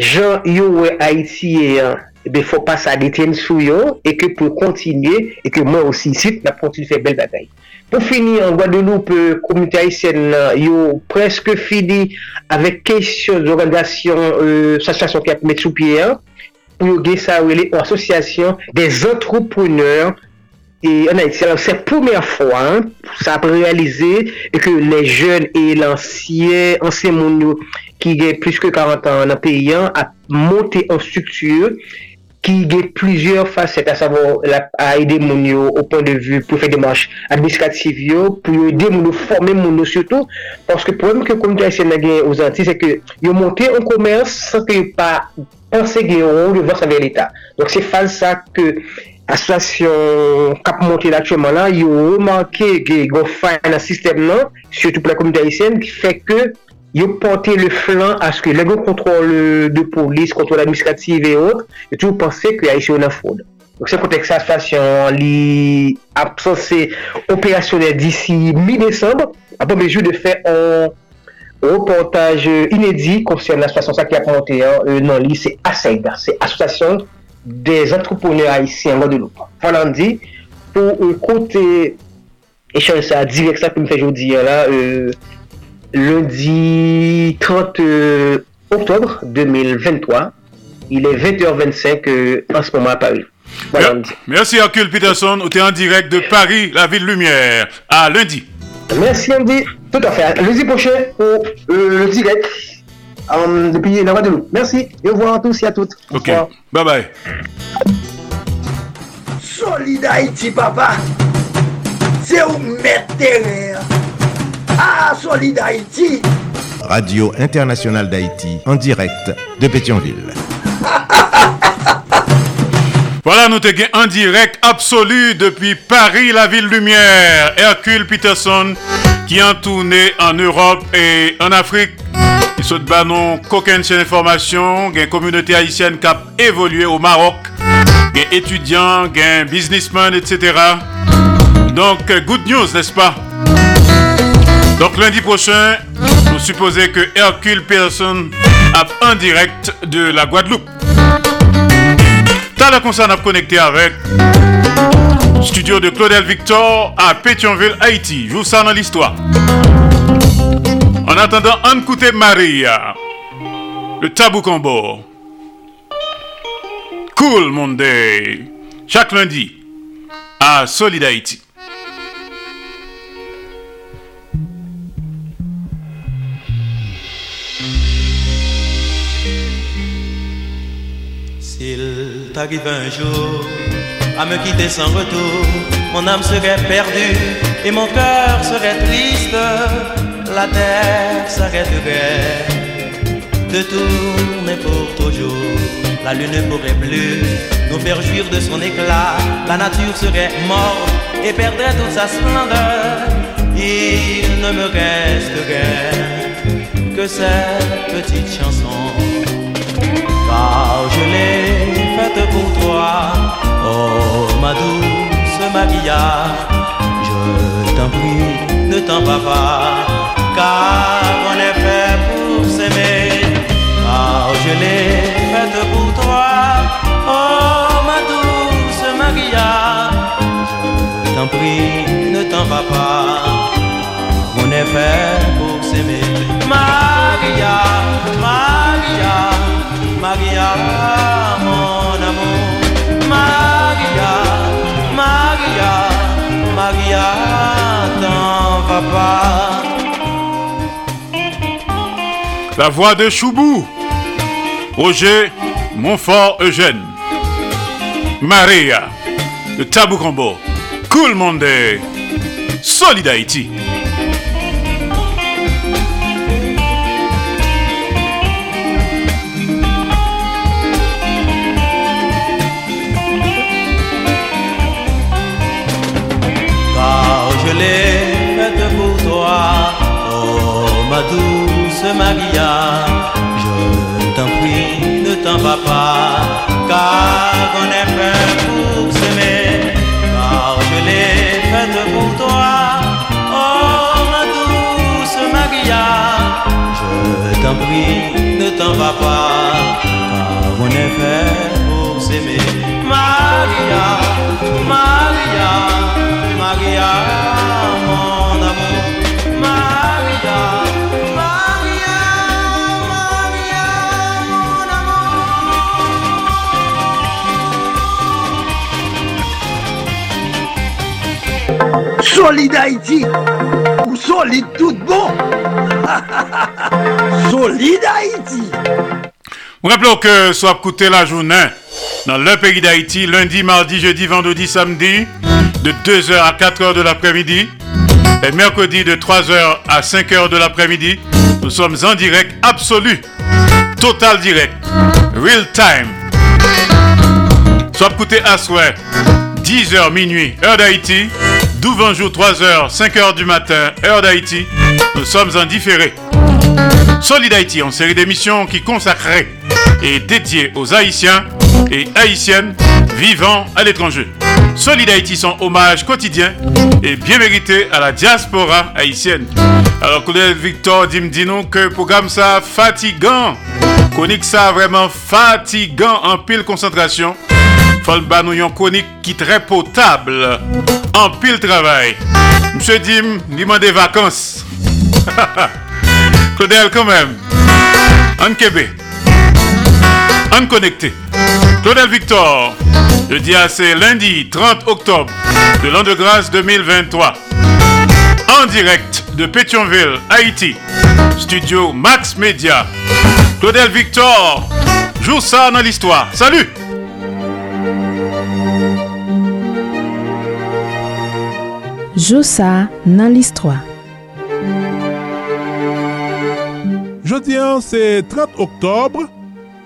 jan eh yo we Haitiyen, ebe fò pa sa deten sou yo, e ke pou kontinye, e ke mwen osi sit, na kontinye fè bel batay. Pou fini, an Guadeloupe, komite Haitien yo preske fini avèk kesyon zorganizasyon euh, sasyasyon ki ap met sou piye an, pou yo gen sa wele ou asosyasyon des antropouneur en Haïti. Alors, c'est la première fois, hein, ça a réalisé que les jeunes et l'ancien, ancien monde ki gen plus ke 40 an nan peyi an, a monte an struktur ki gen plusieurs facettes, a savon a ede moun yo ou pon de vu pou fè demanche administrativ yo, pou yo ede moun yo forme moun yo soto, porske problem ke komite Haitien nan gen ou zanti, se ke yo monte an komers san ke yo pa pense gen yo ou yo vans avè l'Etat. Donk se fal sa ke Aslasyon kap monte lakchouman la, yo remanke ge go fay nan sistem nan, syotou pou la komite Haitien, ki fè ke yo pote le flan aske le gen kontrol de polis, kontrol administrativ e ot, yo tou pense ki a isyo nan fwod. Se kontek sa stasyon li absanse operasyonel disi mi-desembre, apan bejou de fe an reportaj inedi konsyen la stasyon sa ki aponte nan li, se ASEG, se Asosasyon des Entrepreneurs Haitien Guadeloupe. Falan di, pou kote echange sa direk sa pou mwen fejou diyan la, e... Euh, lundi 30 euh, octobre 2023. Il est 20h25 euh, en ce moment à Paris. Voilà, on. Merci Hercule Peterson, tu es en direct de Paris, la ville lumière, à lundi. Merci Andy. Tout à fait. Lundi prochain pour euh, le direct euh, depuis la Guadeloupe. Merci et au revoir à tous et à toutes. Ok, bye bye. Solid Haïti, papa. C'est où mettre. Ah, Solid Haïti. Radio Internationale d'Haïti, en direct de Pétionville. Voilà, nous te en direct absolu depuis Paris, la ville lumière. Hercule Peterson, qui a tourné en Europe et en Afrique. Il banon qu'aucune seule information. Il y a une communauté haïtienne qui a évolué au Maroc. Il y a étudiants, a businessmen, etc. Donc, good news, n'est-ce pas? Donc, lundi prochain, nous supposons que Hercule Peterson a en direct de la Guadeloupe. T'as la concerne à connecter avec studio de Claudel Victor à Pétionville, Haïti. Joue ça dans l'histoire. En attendant, on écoute Maria, le tabou combo. Cool Monday. Chaque lundi à Solid Haïti. T'arrive un jour à me quitter sans retour, mon âme serait perdue et mon cœur serait triste. La terre s'arrêterait de tourner pour toujours. La lune ne pourrait plus nous faire jouir de son éclat. La nature serait morte et perdrait toute sa splendeur. Il ne me resterait que cette petite chanson car je l'ai faite pour toi. Oh ma douce Maria, je t'en prie, ne t'en vas pas, car on est fait pour s'aimer. Car je l'ai faite pour toi. Oh ma douce Maria, je t'en prie, ne t'en vas pas, on est fait pour s'aimer. Maria, Maria. Maria, La voix de Choubou, Roger Montfort Eugène, Maria, le Tabou Combo, Cool Monday, Solid Haïti. de Maria, je t'en prie, ne t'en va pas, car on est fait pour s'aimer, car je l'ai faite pour toi. Oh ma douce Maria, je t'en prie, ne t'en va pas, car on est fait pour s'aimer. Maria, Maria, Maria, mon Solide Haïti ou solide tout bon Solide Haïti Nous rappelons que soit écouté la journée dans le pays d'Haïti, lundi, mardi, jeudi, vendredi, samedi, de 2h à 4h de l'après-midi, et mercredi de 3h à 5h de l'après-midi. Nous sommes en direct absolu, total direct, real time. Soit écouté à souhait, 10h minuit, heure d'Haïti, 12 jour 3h, 5h du matin, heure d'Haïti. Nous sommes en différé. Solid Haïti, en série d'émissions qui consacrée et dédiée aux Haïtiens et Haïtiennes vivant à l'étranger. Solid Haïti, son hommage quotidien et bien mérité à la diaspora haïtienne. Alors, collègue Victor, dis-nous que le programme ça fatigant. Chronique ça vraiment fatigant en pile concentration. Faut ba yon chronique qui très potable. En pile travail. Monsieur Dim, il m'a des vacances. Claudel quand même. En Québec. En connecté. Claudel Victor. Le dia c'est lundi 30 octobre de l'an de grâce 2023. En direct de Pétionville, Haïti. Studio Max Media. Claudel Victor. Joue ça dans l'histoire. Salut! Joussa nan l'histoire. Jodi an, se 30 oktobre,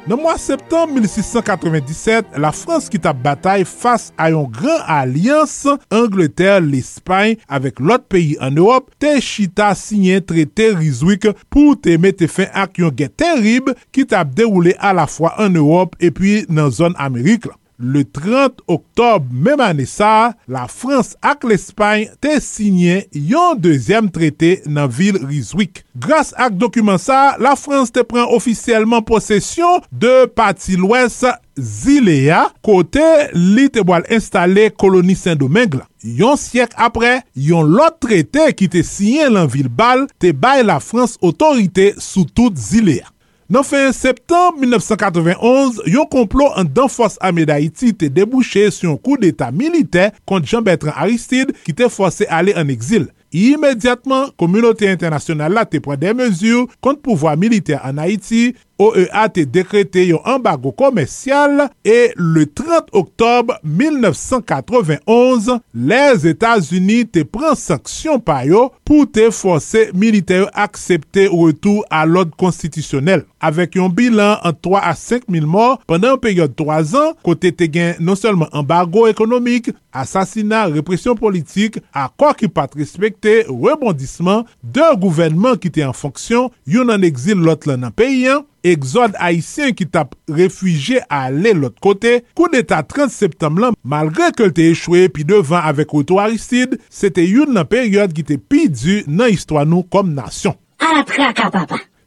nan mwa septembe 1697, la Frans ki tap batay fas a yon gran alians Angleterre, l'Espagne, avek lot peyi an Europe, te chita sinyen trete Rizwik pou te mette fin ak yon gen terib ki tap deroule a la fwa an Europe epi nan zon Amerik la. Le 30 oktob mem ane sa, la Frans ak l'Espagne te sinyen yon dezyem trete nan vil Rizwik. Gras ak dokumen sa, la Frans te pren ofisyelman posesyon de pati lwes Zilea kote li te boal installe koloni Saint-Domingue la. Yon syek apre, yon lot trete ki te sinyen lan vil bal te bay la Frans otorite sou tout Zilea. Nan fin septembre 1991, yon complot an dan fos ame d'Haïti te debouche sou yon kou d'Etat milite kont Jean-Bertrand Aristide ki te fose ale an exil. Imediatman, komunote internasyonal la te pren de mezur kont pouvoi milite an Haïti OEA te dekrete yon ambago komersyal e le 30 oktob 1991, les Etats-Unis te pren sanksyon pa yo pou te force milite yo aksepte ou retou a l'od konstitisyonel. Avek yon bilan an 3 a 5 mil mor, pandan yon peryode 3 an, kote te gen non selman ambago ekonomik, asasina, represyon politik, akor ki pat respekte, rebondisman, de gouvenman ki te an fonksyon, yon an exil lot lan an peyyan, exode haïtien ki tap refuije ale lot kote, kou deta 30 septem lan, malgre ke lte echwe pi devan avek Oto Aristide, se te yon nan peryode ki te pi du nan histwa nou kom nasyon.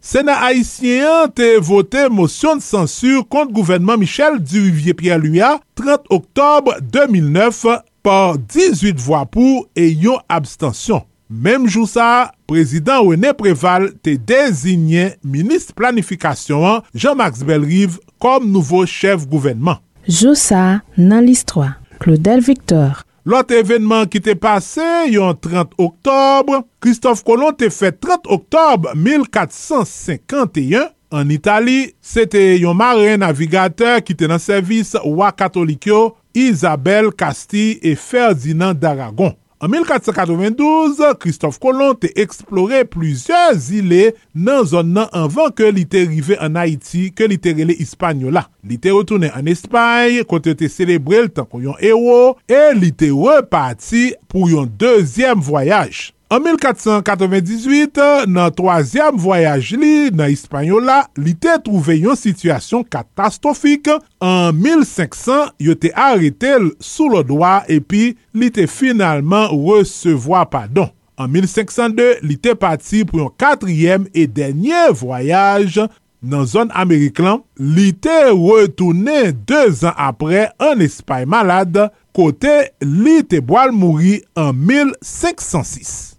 Sena haïtien te vote motion de censure kont gouvernement Michel Duvivier-Pierre-Luya 30 oktobre 2009 par 18 voix pou et yon abstention. Mem jou sa, prezident René Préval te dezinyen Ministre Planifikasyon an Jean-Max Belrive kom nouvo chef gouvenman. Jou sa nan list 3. Claudel Victor Lot evenman ki te pase yon 30 Oktobre, Christophe Colomb te fe 30 Oktobre 1451 an Itali. Se te yon mare navigateur ki te nan servis wak katolikyo Isabelle Castille et Ferdinand d'Aragon. An 1492, Christophe Colomb te eksplore plizye zile nan zon nan anvan ke li te rive an Haiti ke li te rele Hispaniola. Li te retoune an Espany, kote te celebre l tan kon yon ero e li te repati pou yon dezyem voyaj. An 1498, nan troasyam voyaj li nan Hispanyola, li te trouve yon situasyon katastrofik. An 1500, yo te arete l sou lo doa epi li te finalman resevoa padon. An 1502, li te pati pou yon katriyem e denye voyaj nan zon Amerik lan. Li te retoune 2 an apre an Espany malade, kote li te boal mouri an 1506.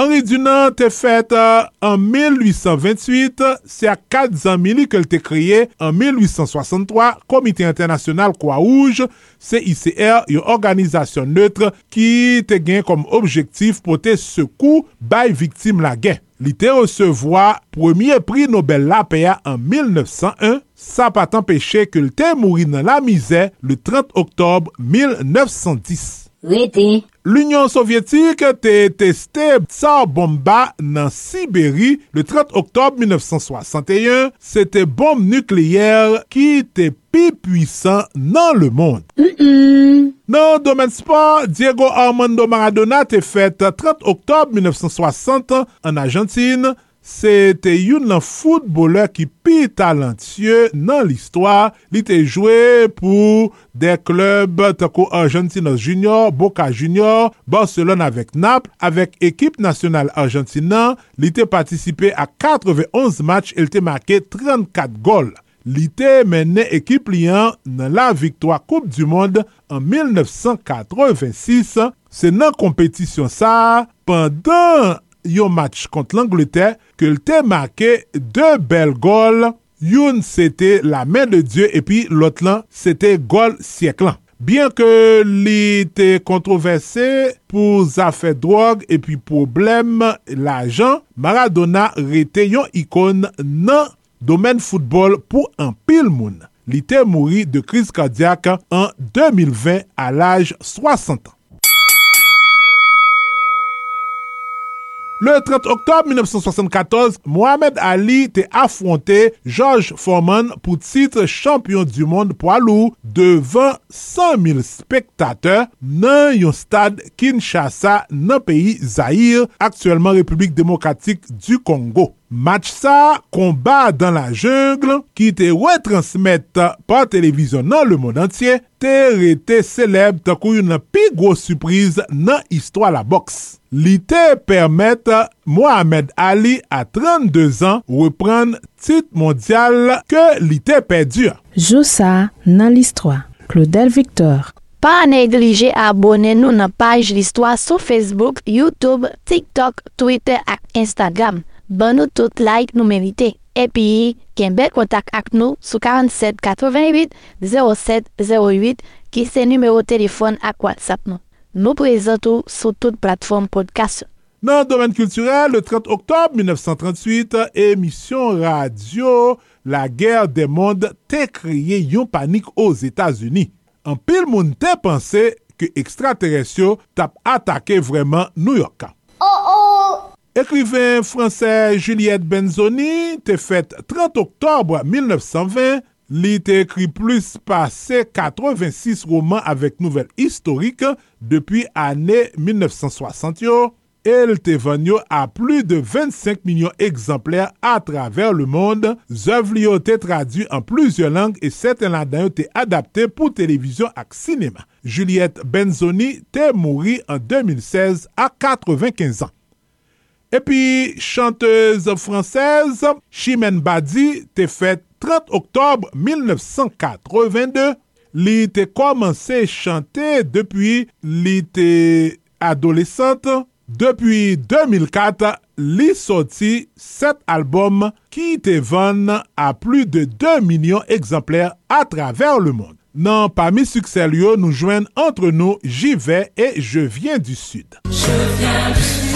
Henri Dunant te fèt an 1828, se a 4 zanmi li ke l te kriye an 1863, Komite Internasyonal Kwa Ouj, CICR, yon organizasyon neutre ki te gen kom objektif pou te sekou bay viktim la gen. Li te resevoa premier pri Nobel la peya an 1901, sa pa tan peche ke l te mouri nan la mize le 30 oktob 1910. Rete, L'Union Sovyetik te teste tsar bomba nan Siberi le 30 oktob 1961. Se te bombe nukleyer ki te pi pwisan nan le moun. Mm -mm. Nan domen sport, Diego Armando Maradona te fete 30 oktob 1960 an Argentine. se te yon nan footballer ki pi talentye nan l'histoire, li te jwe pou de klub tako Argentinos Junior, Boca Junior, Barcelona avek Naples, avek ekip nasyonal Argentinan, li te patisipe a 91 match el te make 34 gol. Li te mene ekip liyan nan la Victoire Koupe du Monde an 1986, se nan kompetisyon sa, pandan yon match kont l'Angleterre ke lte make de bel gol. Yon sete la men de Diyo epi lot lan sete gol siek lan. Bien ke li te kontroverse pou zafè drog epi problem la jan, Maradona rete yon ikon nan domen foutbol pou an pil moun. Li te mouri de kriz kardyak an 2020 al aj 60 an. Le 30 oktob 1974, Mohamed Ali te afronte George Foreman pou titre champion du monde poilou devan 100.000 spektateur nan yon stad Kinshasa nan peyi Zahir, aktuellement Republik Demokratik du Kongo. Match sa, kombat dan la jungle, ki te retransmet pa televizyon nan le moun antye, te rete seleb takou yon pi gwo surprise nan histwa la boks. Li te permette Mohamed Ali a 32 an repren tit mondial ke li te perdi. Jou sa nan l'histwa. Claudel Victor Pa neglije abone nou nan paj l'Histoire sou Facebook, Youtube, TikTok, Twitter ak Instagram. Ban nou tout like nou merite. Epi, ken bel kontak ak nou sou 47 88 07 08 ki se numero telefon ak WhatsApp nou. Nou prezentou sou tout platform podcast. Nan domen kulturel, le 30 oktob 1938, emisyon radio La Guerre des Mondes te kriye yon panik os Etats-Unis. An pil moun te pense ke ekstrateresyo tap atake vreman New Yorka. Oh oh! Ekriven franse Juliette Benzoni te fet 30 oktobre 1920, li te ekri plus pase 86 roman avek nouvel historik depi ane 1960 yo, el te vanyo a plu de 25 milyon ekzempler a traver le monde, zev li yo te tradu an pluzyon lang e seten la dan yo te adapte pou televizyon ak sinema. Juliette Benzoni te mouri an 2016 a 95 an. Epi, chantez fransez Chimène Badi te fet 30 oktob 1982. Li te komanse chante depi li te adolescente. Depi 2004, li soti set albom ki te van a plu de 2 milyon eksemplèr a traver le moun. Nan pa mi suksel yo nou jwen entre nou Jivè et Je Viens du Sud. Je viens du Sud.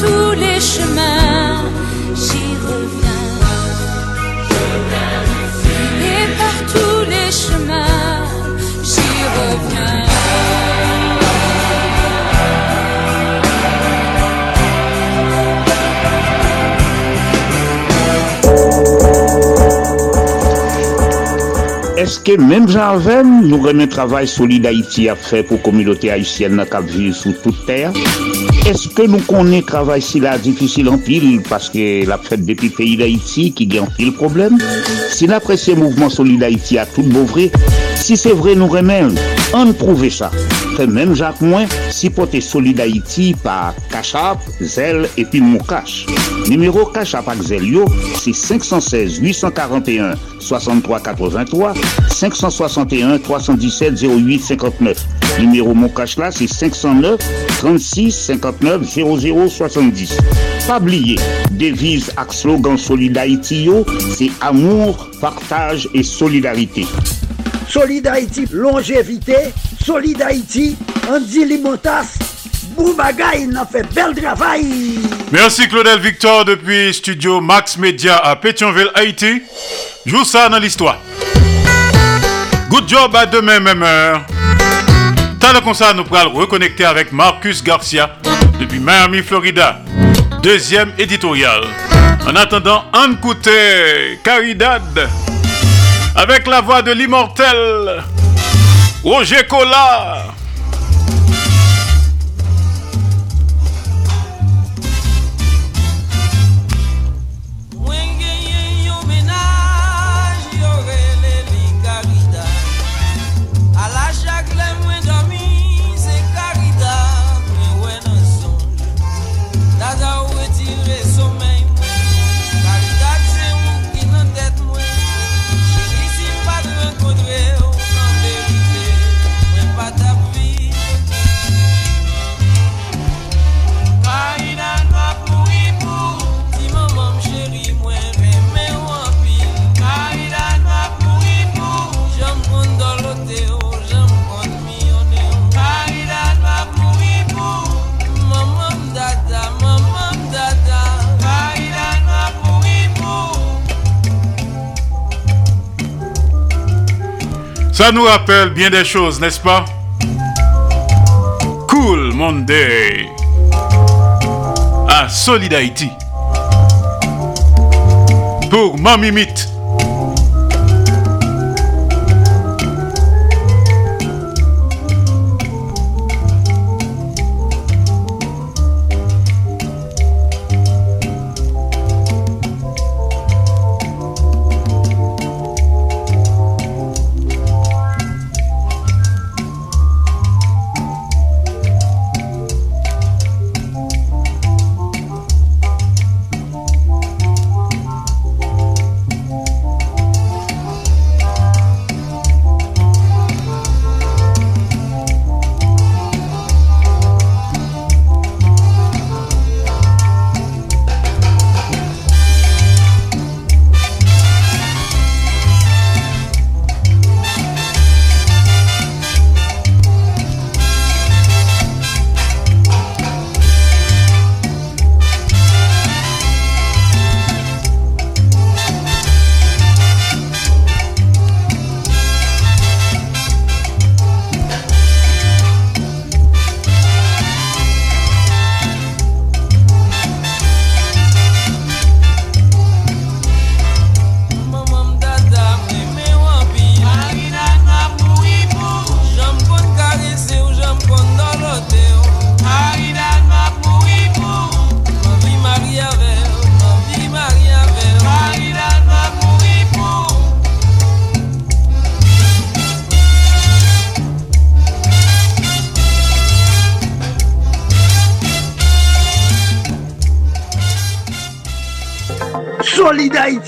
Tous les chemins, j'y reviens. Et par tous les chemins, j'y reviens. Est-ce que même Jarven nous remet travail solide Haïti à faire pour la communauté haïtienne qui vit sous toute terre? est-ce que nous connaissons travail si la difficile en pile parce que la fête depuis pays d'Haïti qui gagne pile problème? Si l'apprécié mouvement Solid Haïti a tout beau vrai, si c'est vrai nous remet, on prouve ça. Même Jacques Moins, si porter Solid Haïti par Cachap, Zel et puis Moukache. Avec Zel yo, c'est 516 841 63 83 561 317 08 59. Numéro Moukache là, c'est 509 36 59 00 70. Pas oublier, devise ak slogan Solid Haïti yo, c'est amour, partage et solidarité. Solid Haïti, longévité, Solid Haïti, Andy Limotas, Boubagaï, il a fait bel travail. Merci Claudel Victor depuis Studio Max Media à Pétionville, Haïti. Joue ça dans l'histoire. Good job à demain, même heure. Tant de ça, nous pourrons reconnecter avec Marcus Garcia depuis Miami, Florida. Deuxième éditorial. En attendant, on écoutait Caridad avec la voix de l'immortel Roger Cola. Ça nous rappelle bien des choses, n'est-ce pas? Cool Monday. À Solid Haïti. Pour Mamie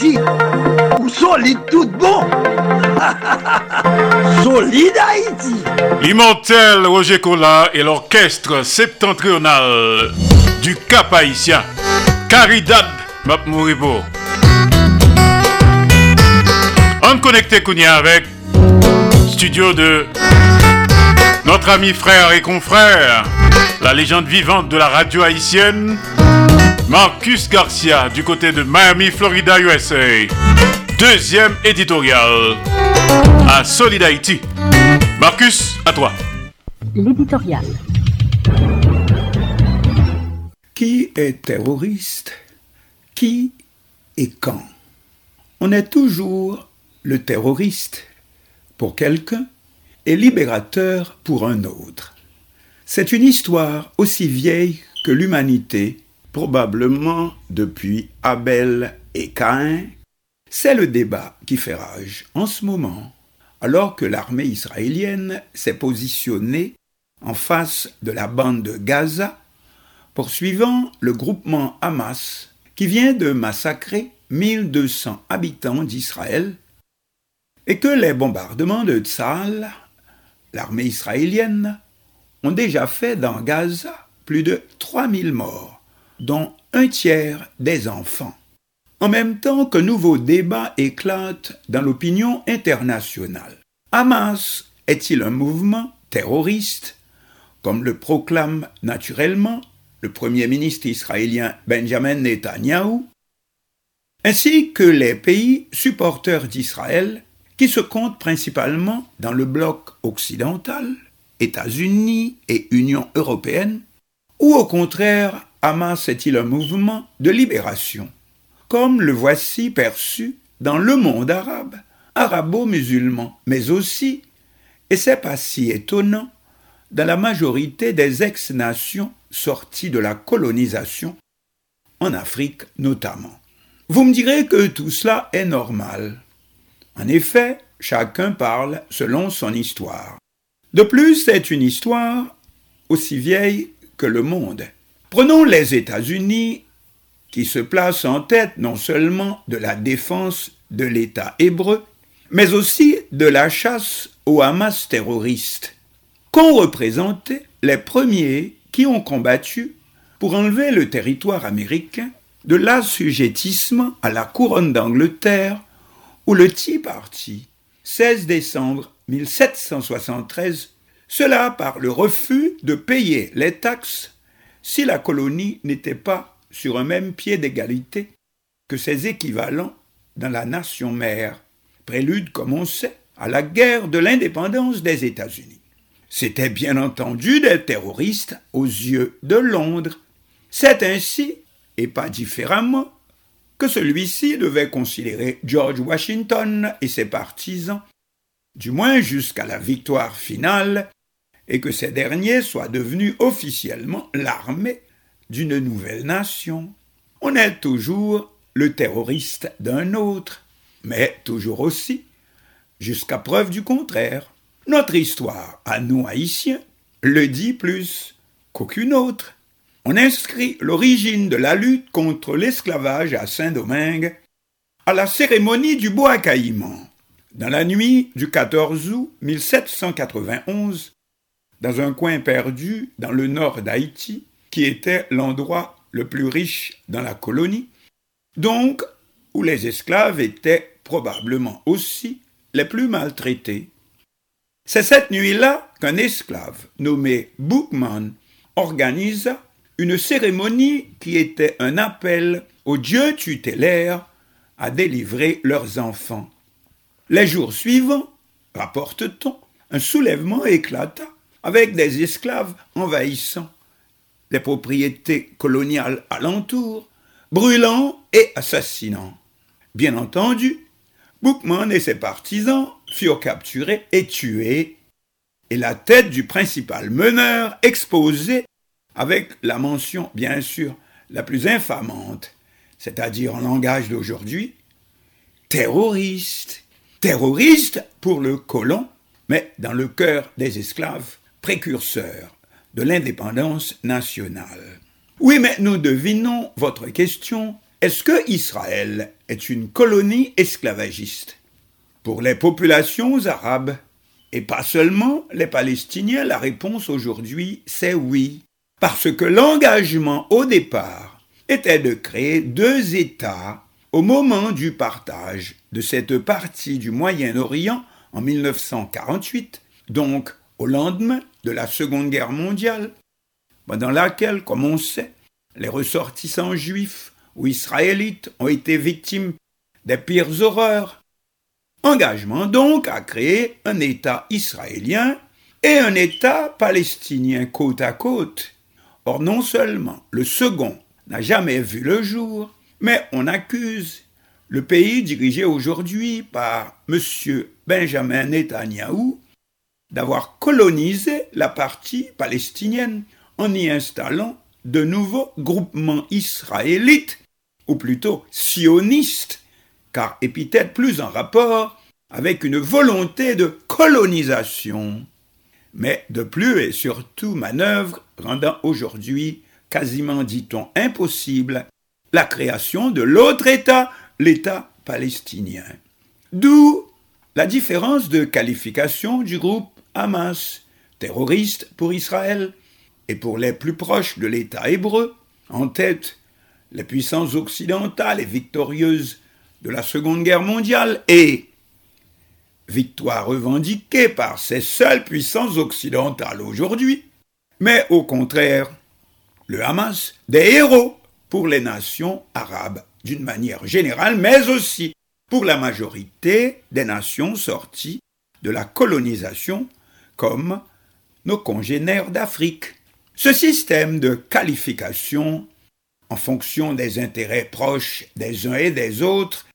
Ou solide tout bon. solide Haïti. L'immortel Roger Cola et l'orchestre septentrional du Cap Haïtien. Caridad Map Mouribo. On connecté Kounia avec studio de notre ami frère et confrère, la légende vivante de la radio haïtienne, Marcus Garcia du côté de Miami, Florida, USA. Deuxième éditorial à Solid Haïti. Marcus, à toi. L'éditorial. Qui est terroriste? Qui et quand? On est toujours le terroriste pour quelqu'un et libérateur pour un autre. C'est une histoire aussi vieille que l'humanité, probablement depuis Abel et Caïn. C'est le débat qui fait rage en ce moment, alors que l'armée israélienne s'est positionnée en face de la bande de Gaza, poursuivant le groupement Hamas qui vient de massacrer 1200 habitants d'Israël et que les bombardements de Tzal, l'armée israélienne, ont déjà fait dans Gaza plus de 3000 morts, dont un tiers des enfants. En même temps que nouveaux débats éclatent dans l'opinion internationale. Hamas est-il un mouvement terroriste, comme le proclame naturellement le Premier ministre israélien Benjamin Netanyahu, ainsi que les pays supporters d'Israël qui se comptent principalement dans le bloc occidental, États-Unis et Union européenne, ou au contraire, Hamas est-il un mouvement de libération, comme le voici perçu dans le monde arabe, arabo-musulman, mais aussi, et c'est pas si étonnant, dans la majorité des ex-nations sorties de la colonisation, en Afrique notamment. Vous me direz que tout cela est normal. En effet, chacun parle selon son histoire. De plus, c'est une histoire aussi vieille que le monde. Prenons les États-Unis, qui se placent en tête non seulement de la défense de l'État hébreu, mais aussi de la chasse aux Hamas terroristes, qu'ont représenté les premiers qui ont combattu pour enlever le territoire américain de l'assujettissement à la couronne d'Angleterre où le Tea Party, 16 décembre 1773, cela par le refus de payer les taxes si la colonie n'était pas sur un même pied d'égalité que ses équivalents dans la nation mère, prélude, comme on sait, à la guerre de l'indépendance des États-Unis. C'était bien entendu des terroristes aux yeux de Londres. C'est ainsi, et pas différemment, que celui-ci devait considérer George Washington et ses partisans, du moins jusqu'à la victoire finale, et que ces derniers soient devenus officiellement l'armée d'une nouvelle nation. On est toujours le terroriste d'un autre, mais toujours aussi, jusqu'à preuve du contraire. Notre histoire, à nous haïtiens, le dit plus qu'aucune autre. On inscrit l'origine de la lutte contre l'esclavage à Saint-Domingue à la cérémonie du bois caïman, dans la nuit du 14 août 1791, dans un coin perdu dans le nord d'Haïti, qui était l'endroit le plus riche dans la colonie, donc où les esclaves étaient probablement aussi les plus maltraités. C'est cette nuit-là qu'un esclave nommé Bookman organisa une cérémonie qui était un appel aux dieux tutélaires à délivrer leurs enfants. Les jours suivants, rapporte-t-on, un soulèvement éclata avec des esclaves envahissant les propriétés coloniales alentour, brûlant et assassinant. Bien entendu, Bookman et ses partisans furent capturés et tués, et la tête du principal meneur exposée avec la mention, bien sûr, la plus infamante, c'est-à-dire en langage d'aujourd'hui, terroriste. Terroriste pour le colon, mais dans le cœur des esclaves, précurseurs de l'indépendance nationale. Oui, mais nous devinons votre question. Est-ce que Israël est une colonie esclavagiste Pour les populations arabes, et pas seulement les Palestiniens, la réponse aujourd'hui, c'est oui parce que l'engagement au départ était de créer deux États au moment du partage de cette partie du Moyen-Orient en 1948, donc au lendemain de la Seconde Guerre mondiale, pendant laquelle, comme on sait, les ressortissants juifs ou israélites ont été victimes des pires horreurs. Engagement donc à créer un État israélien et un État palestinien côte à côte, Or, non seulement le second n'a jamais vu le jour, mais on accuse le pays dirigé aujourd'hui par M. Benjamin Netanyahou d'avoir colonisé la partie palestinienne en y installant de nouveaux groupements israélites, ou plutôt sionistes, car épithète plus en rapport avec une volonté de colonisation. mais de plus et surtout manœuvre rendant aujourd'hui quasiment, dit-on, impossible la création de l'autre État, l'État palestinien. D'où la différence de qualification du groupe Hamas, terroriste pour Israël, et pour les plus proches de l'État hébreu, en tête les puissances occidentales et victorieuses de la Seconde Guerre mondiale et victoire revendiquée par ces seules puissances occidentales aujourd'hui, mais au contraire, le Hamas, des héros pour les nations arabes d'une manière générale, mais aussi pour la majorité des nations sorties de la colonisation comme nos congénères d'Afrique. Ce système de qualification en fonction des intérêts proches des uns et des autres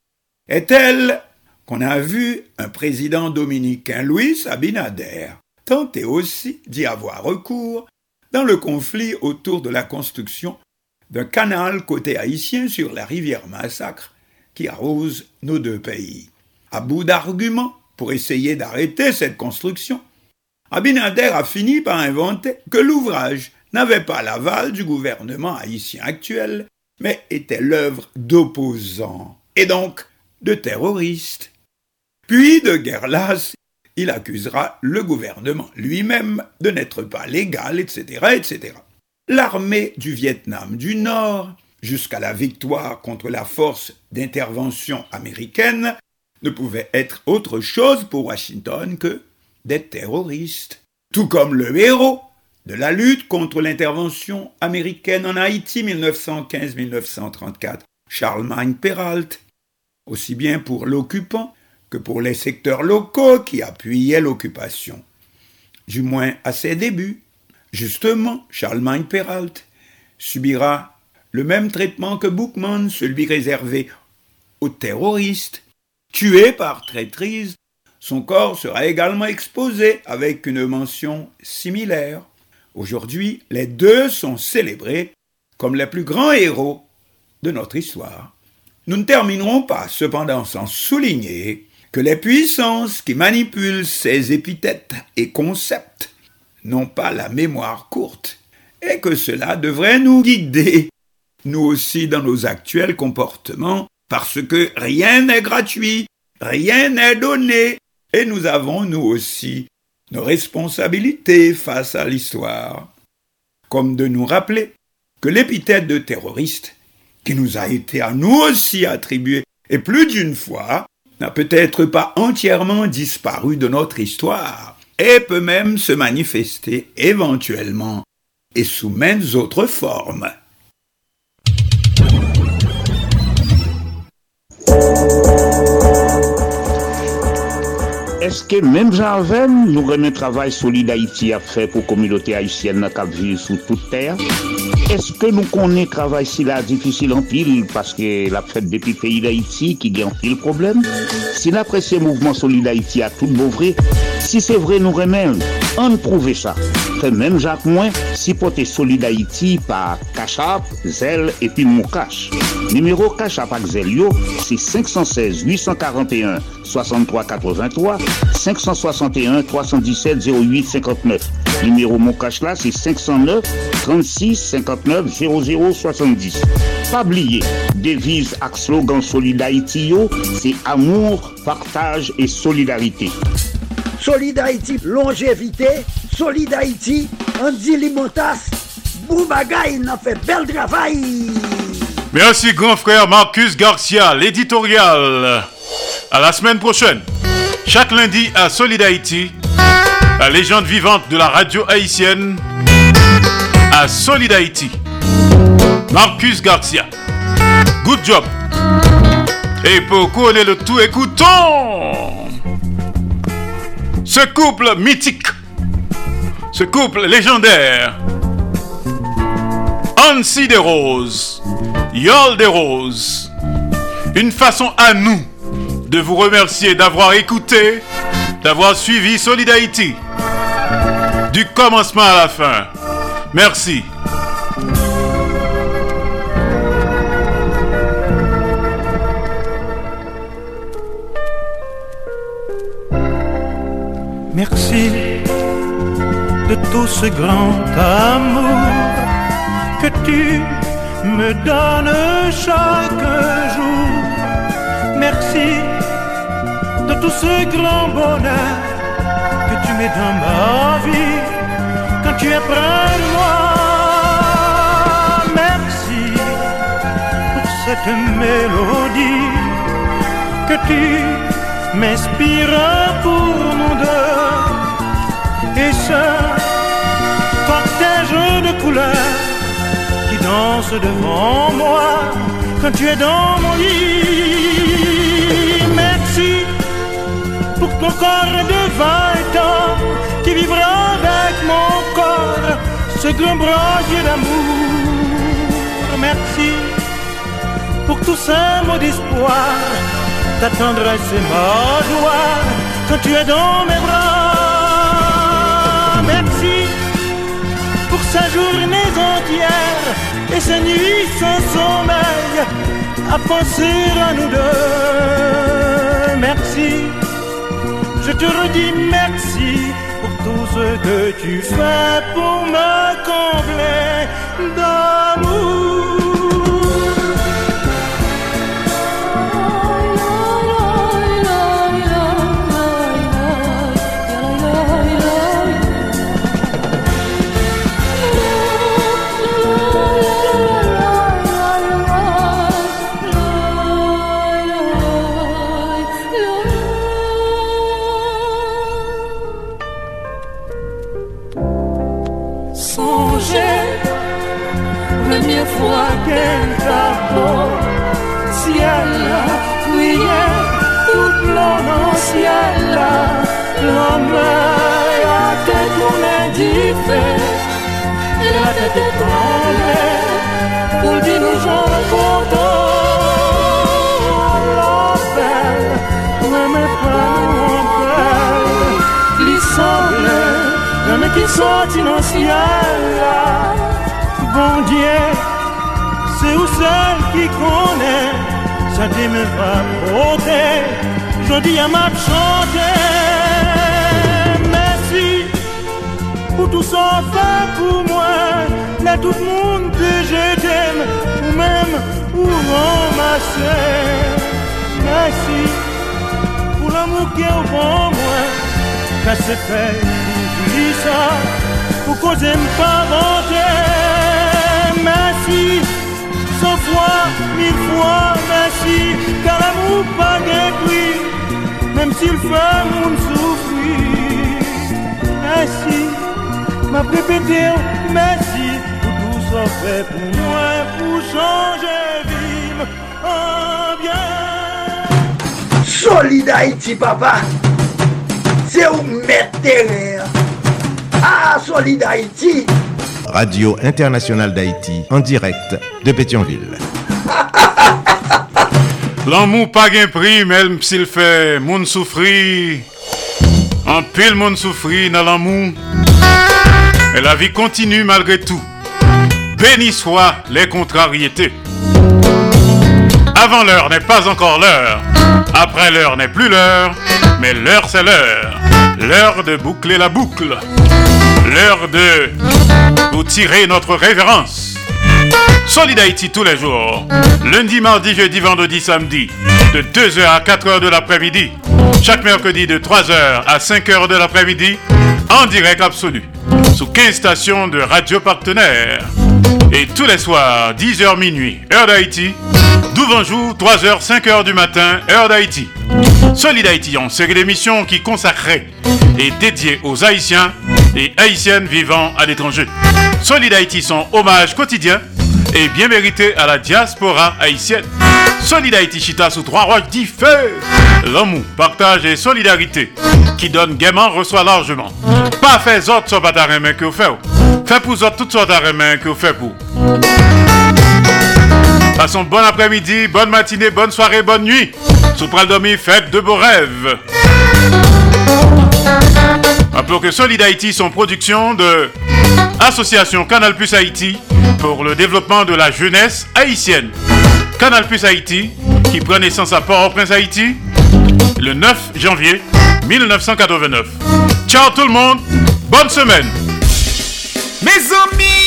est tel qu'on a vu un président dominicain, Louis Abinader, tenter aussi d'y avoir recours dans le conflit autour de la construction d'un canal côté haïtien sur la rivière Massacre qui arrose nos deux pays. À bout d'arguments pour essayer d'arrêter cette construction, Abinader a fini par inventer que l'ouvrage n'avait pas l'aval du gouvernement haïtien actuel, mais était l'œuvre d'opposants, et donc de terroristes. Puis, de guerre lasse, il accusera le gouvernement lui-même de n'être pas légal, etc., etc. L'armée du Vietnam du Nord, jusqu'à la victoire contre la force d'intervention américaine, ne pouvait être autre chose pour Washington que des terroristes. Tout comme le héros de la lutte contre l'intervention américaine en Haïti 1915-1934, Charlemagne Peralt, aussi bien pour l'occupant que pour les secteurs locaux qui appuyaient l'occupation. Du moins à ses débuts. Justement, Charlemagne Peralt subira le même traitement que Bookman, celui réservé aux terroristes. Tué par traîtrise, son corps sera également exposé avec une mention similaire. Aujourd'hui, les deux sont célébrés comme les plus grands héros de notre histoire. Nous ne terminerons pas cependant sans souligner que les puissances qui manipulent ces épithètes et concepts n'ont pas la mémoire courte et que cela devrait nous guider, nous aussi, dans nos actuels comportements, parce que rien n'est gratuit, rien n'est donné, et nous avons, nous aussi, nos responsabilités face à l'histoire, comme de nous rappeler que l'épithète de terroriste, qui nous a été à nous aussi attribuée, et plus d'une fois, n'a peut-être pas entièrement disparu de notre histoire, et peut même se manifester éventuellement et sous maintes autres formes. Même Jean nous remet travail solide Haïti à faire pour la communauté haïtienne qui vit sous toute terre? Est-ce que nous connaissons travail si la difficile en pile parce que la fête depuis le pays d'Haïti qui a en pile problème? Si l'apprécié mouvement solide Haïti a tout beau si c'est vrai nous remet, on prouve ça. Fait même Jacques Moins, si porter solide Haïti par Cachap, Zel et puis Moukache. Numéro Cachap avec Zelio, c'est 516 841 63 83 561 317 08 59. Numéro mon cash là, c'est 509 36 59 00 70. Pas oublier, devise avec slogan Solid Haïti, yo, c'est amour, partage et solidarité. Solid Haïti, longévité, Solid Haïti, Andy Limotas, Boubagaï, n'a fait bel travail. Merci grand frère Marcus Garcia, l'éditorial. À la semaine prochaine. Chaque lundi à Solid Haïti, la légende vivante de la radio haïtienne à Solid Haïti. Marcus Garcia. Good job. Et pour couronner le tout, écoutons ce couple mythique, ce couple légendaire. Ansi des Roses, Yol des Roses. Une façon à nous de vous remercier d'avoir écouté, d'avoir suivi Solid Haïti. Du commencement à la fin. Merci. Merci ce grand amour que tu me donnes chaque jour. Merci de tout ce grand bonheur que tu mets dans ma vie quand tu es près de moi. Merci pour cette mélodie que tu m'inspires pour nous deux. Et ce cortège de couleurs qui danse devant moi quand tu es dans mon lit. Merci pour ton corps de vingt ans qui vivra avec mon corps ce grand brasier d'amour. Merci pour tous ces mots d'espoir, ta tendresse et ma joie quand tu es dans mes bras. Merci pour ces journées entières et ces nuits sans sommeil à penser à nous deux. Merci, je te redis merci pour tout ce que tu fais pour me combler qui sortit dans le là, bon Dieu, c'est où celle qui connaît, ça dit me va porter, je dis à ma chanter, merci pour tout ça fait pour moi, mais tout le monde que je t'aime, ou même pour ramasser, merci pour l'amour qui est au bon moi, que c'est di sa Pou koze m pa vante Mersi San fwa, mil fwa, mersi Kar amou pa gen pri Mem si l fè moun soufri Mersi Ma prepete ou mersi Pou tou sa fè pou mwen Pou chanje vim An bien. Solid Haiti papa Se ou mette Ah, Solid Haïti. Radio Internationale d'Haïti, en direct de Pétionville. L'amour pas gain prix, même s'il fait moun souffrir. En pile moun souffrir dans l'amour. Et la vie continue malgré tout. Béni soient les contrariétés. Avant l'heure n'est pas encore l'heure. Après l'heure n'est plus l'heure. Mais l'heure c'est l'heure. L'heure de boucler la boucle. L'heure de vous tirer notre révérence. Solid Haïti tous les jours. Lundi, mardi, jeudi, vendredi, samedi. De 2h à 4h de l'après-midi. Chaque mercredi de 3h à 5h de l'après-midi. En direct absolu. Sous 15 stations de radio partenaires. Et tous les soirs, 10h minuit, heure d'Haïti. 12 jours, 3h, 5h du matin, heure d'Haïti. Solid Haïti, une série d'émissions qui consacrée et dédiée aux Haïtiens et Haïtiennes vivant à l'étranger. Solid Haïti, son hommage quotidien et bien mérité à la diaspora haïtienne. Solid Haïti Chita sous trois roches dit feu. L'amour, partage et solidarité qui donne gaiement reçoit largement. Pas fait autres sur bataille main que vous faites. Fait pour autres toutes sortes de que vous faites pour. Passons bon après-midi, bonne matinée, bonne soirée, bonne nuit. Sous pral dormir, faites de beaux rêves. Rappelons que Solid Haïti sont production de Association Canal Plus Haïti pour le développement de la jeunesse haïtienne. Canal Plus Haïti qui prend naissance à Port-au-Prince Haïti le 9 janvier 1989. Ciao tout le monde, bonne semaine. Mes amis,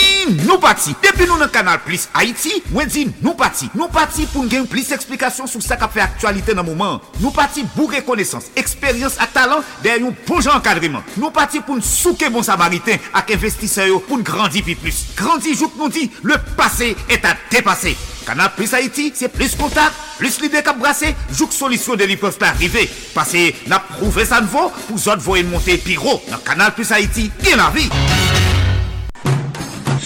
nou pati. Depi nou nan kanal Plus Haiti, mwen di nou pati. Nou pati pou n gen plis eksplikasyon sou sa ka fe aktualite nan mouman. Nou pati bou rekonesans, eksperyans ak talant der yon bon jan kadriman. Nou pati pou n souke bon samariten ak investiseyo pou n grandi pi plus. Grandi jout nou di, le pase et a depase. Kanal Plus Haiti, se plis kontak, plis lide kap brase, jout solisyon de li pof pa arrive. Pase na prouve san vo, pou zot vo en monte pi ro. Nan Kanal Plus Haiti, gen la vi.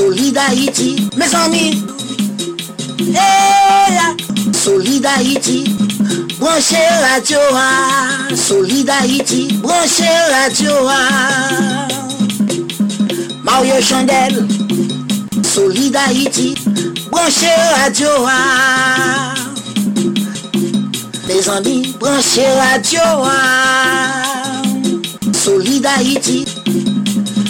Solid Haïti, mes amis. Hey, Solid Haïti, branchez radio. Solid Haïti, branchez radio. Mario Chandel, Solid Haïti, branchez radio. Mes amis, branchez radio. Solid Haïti,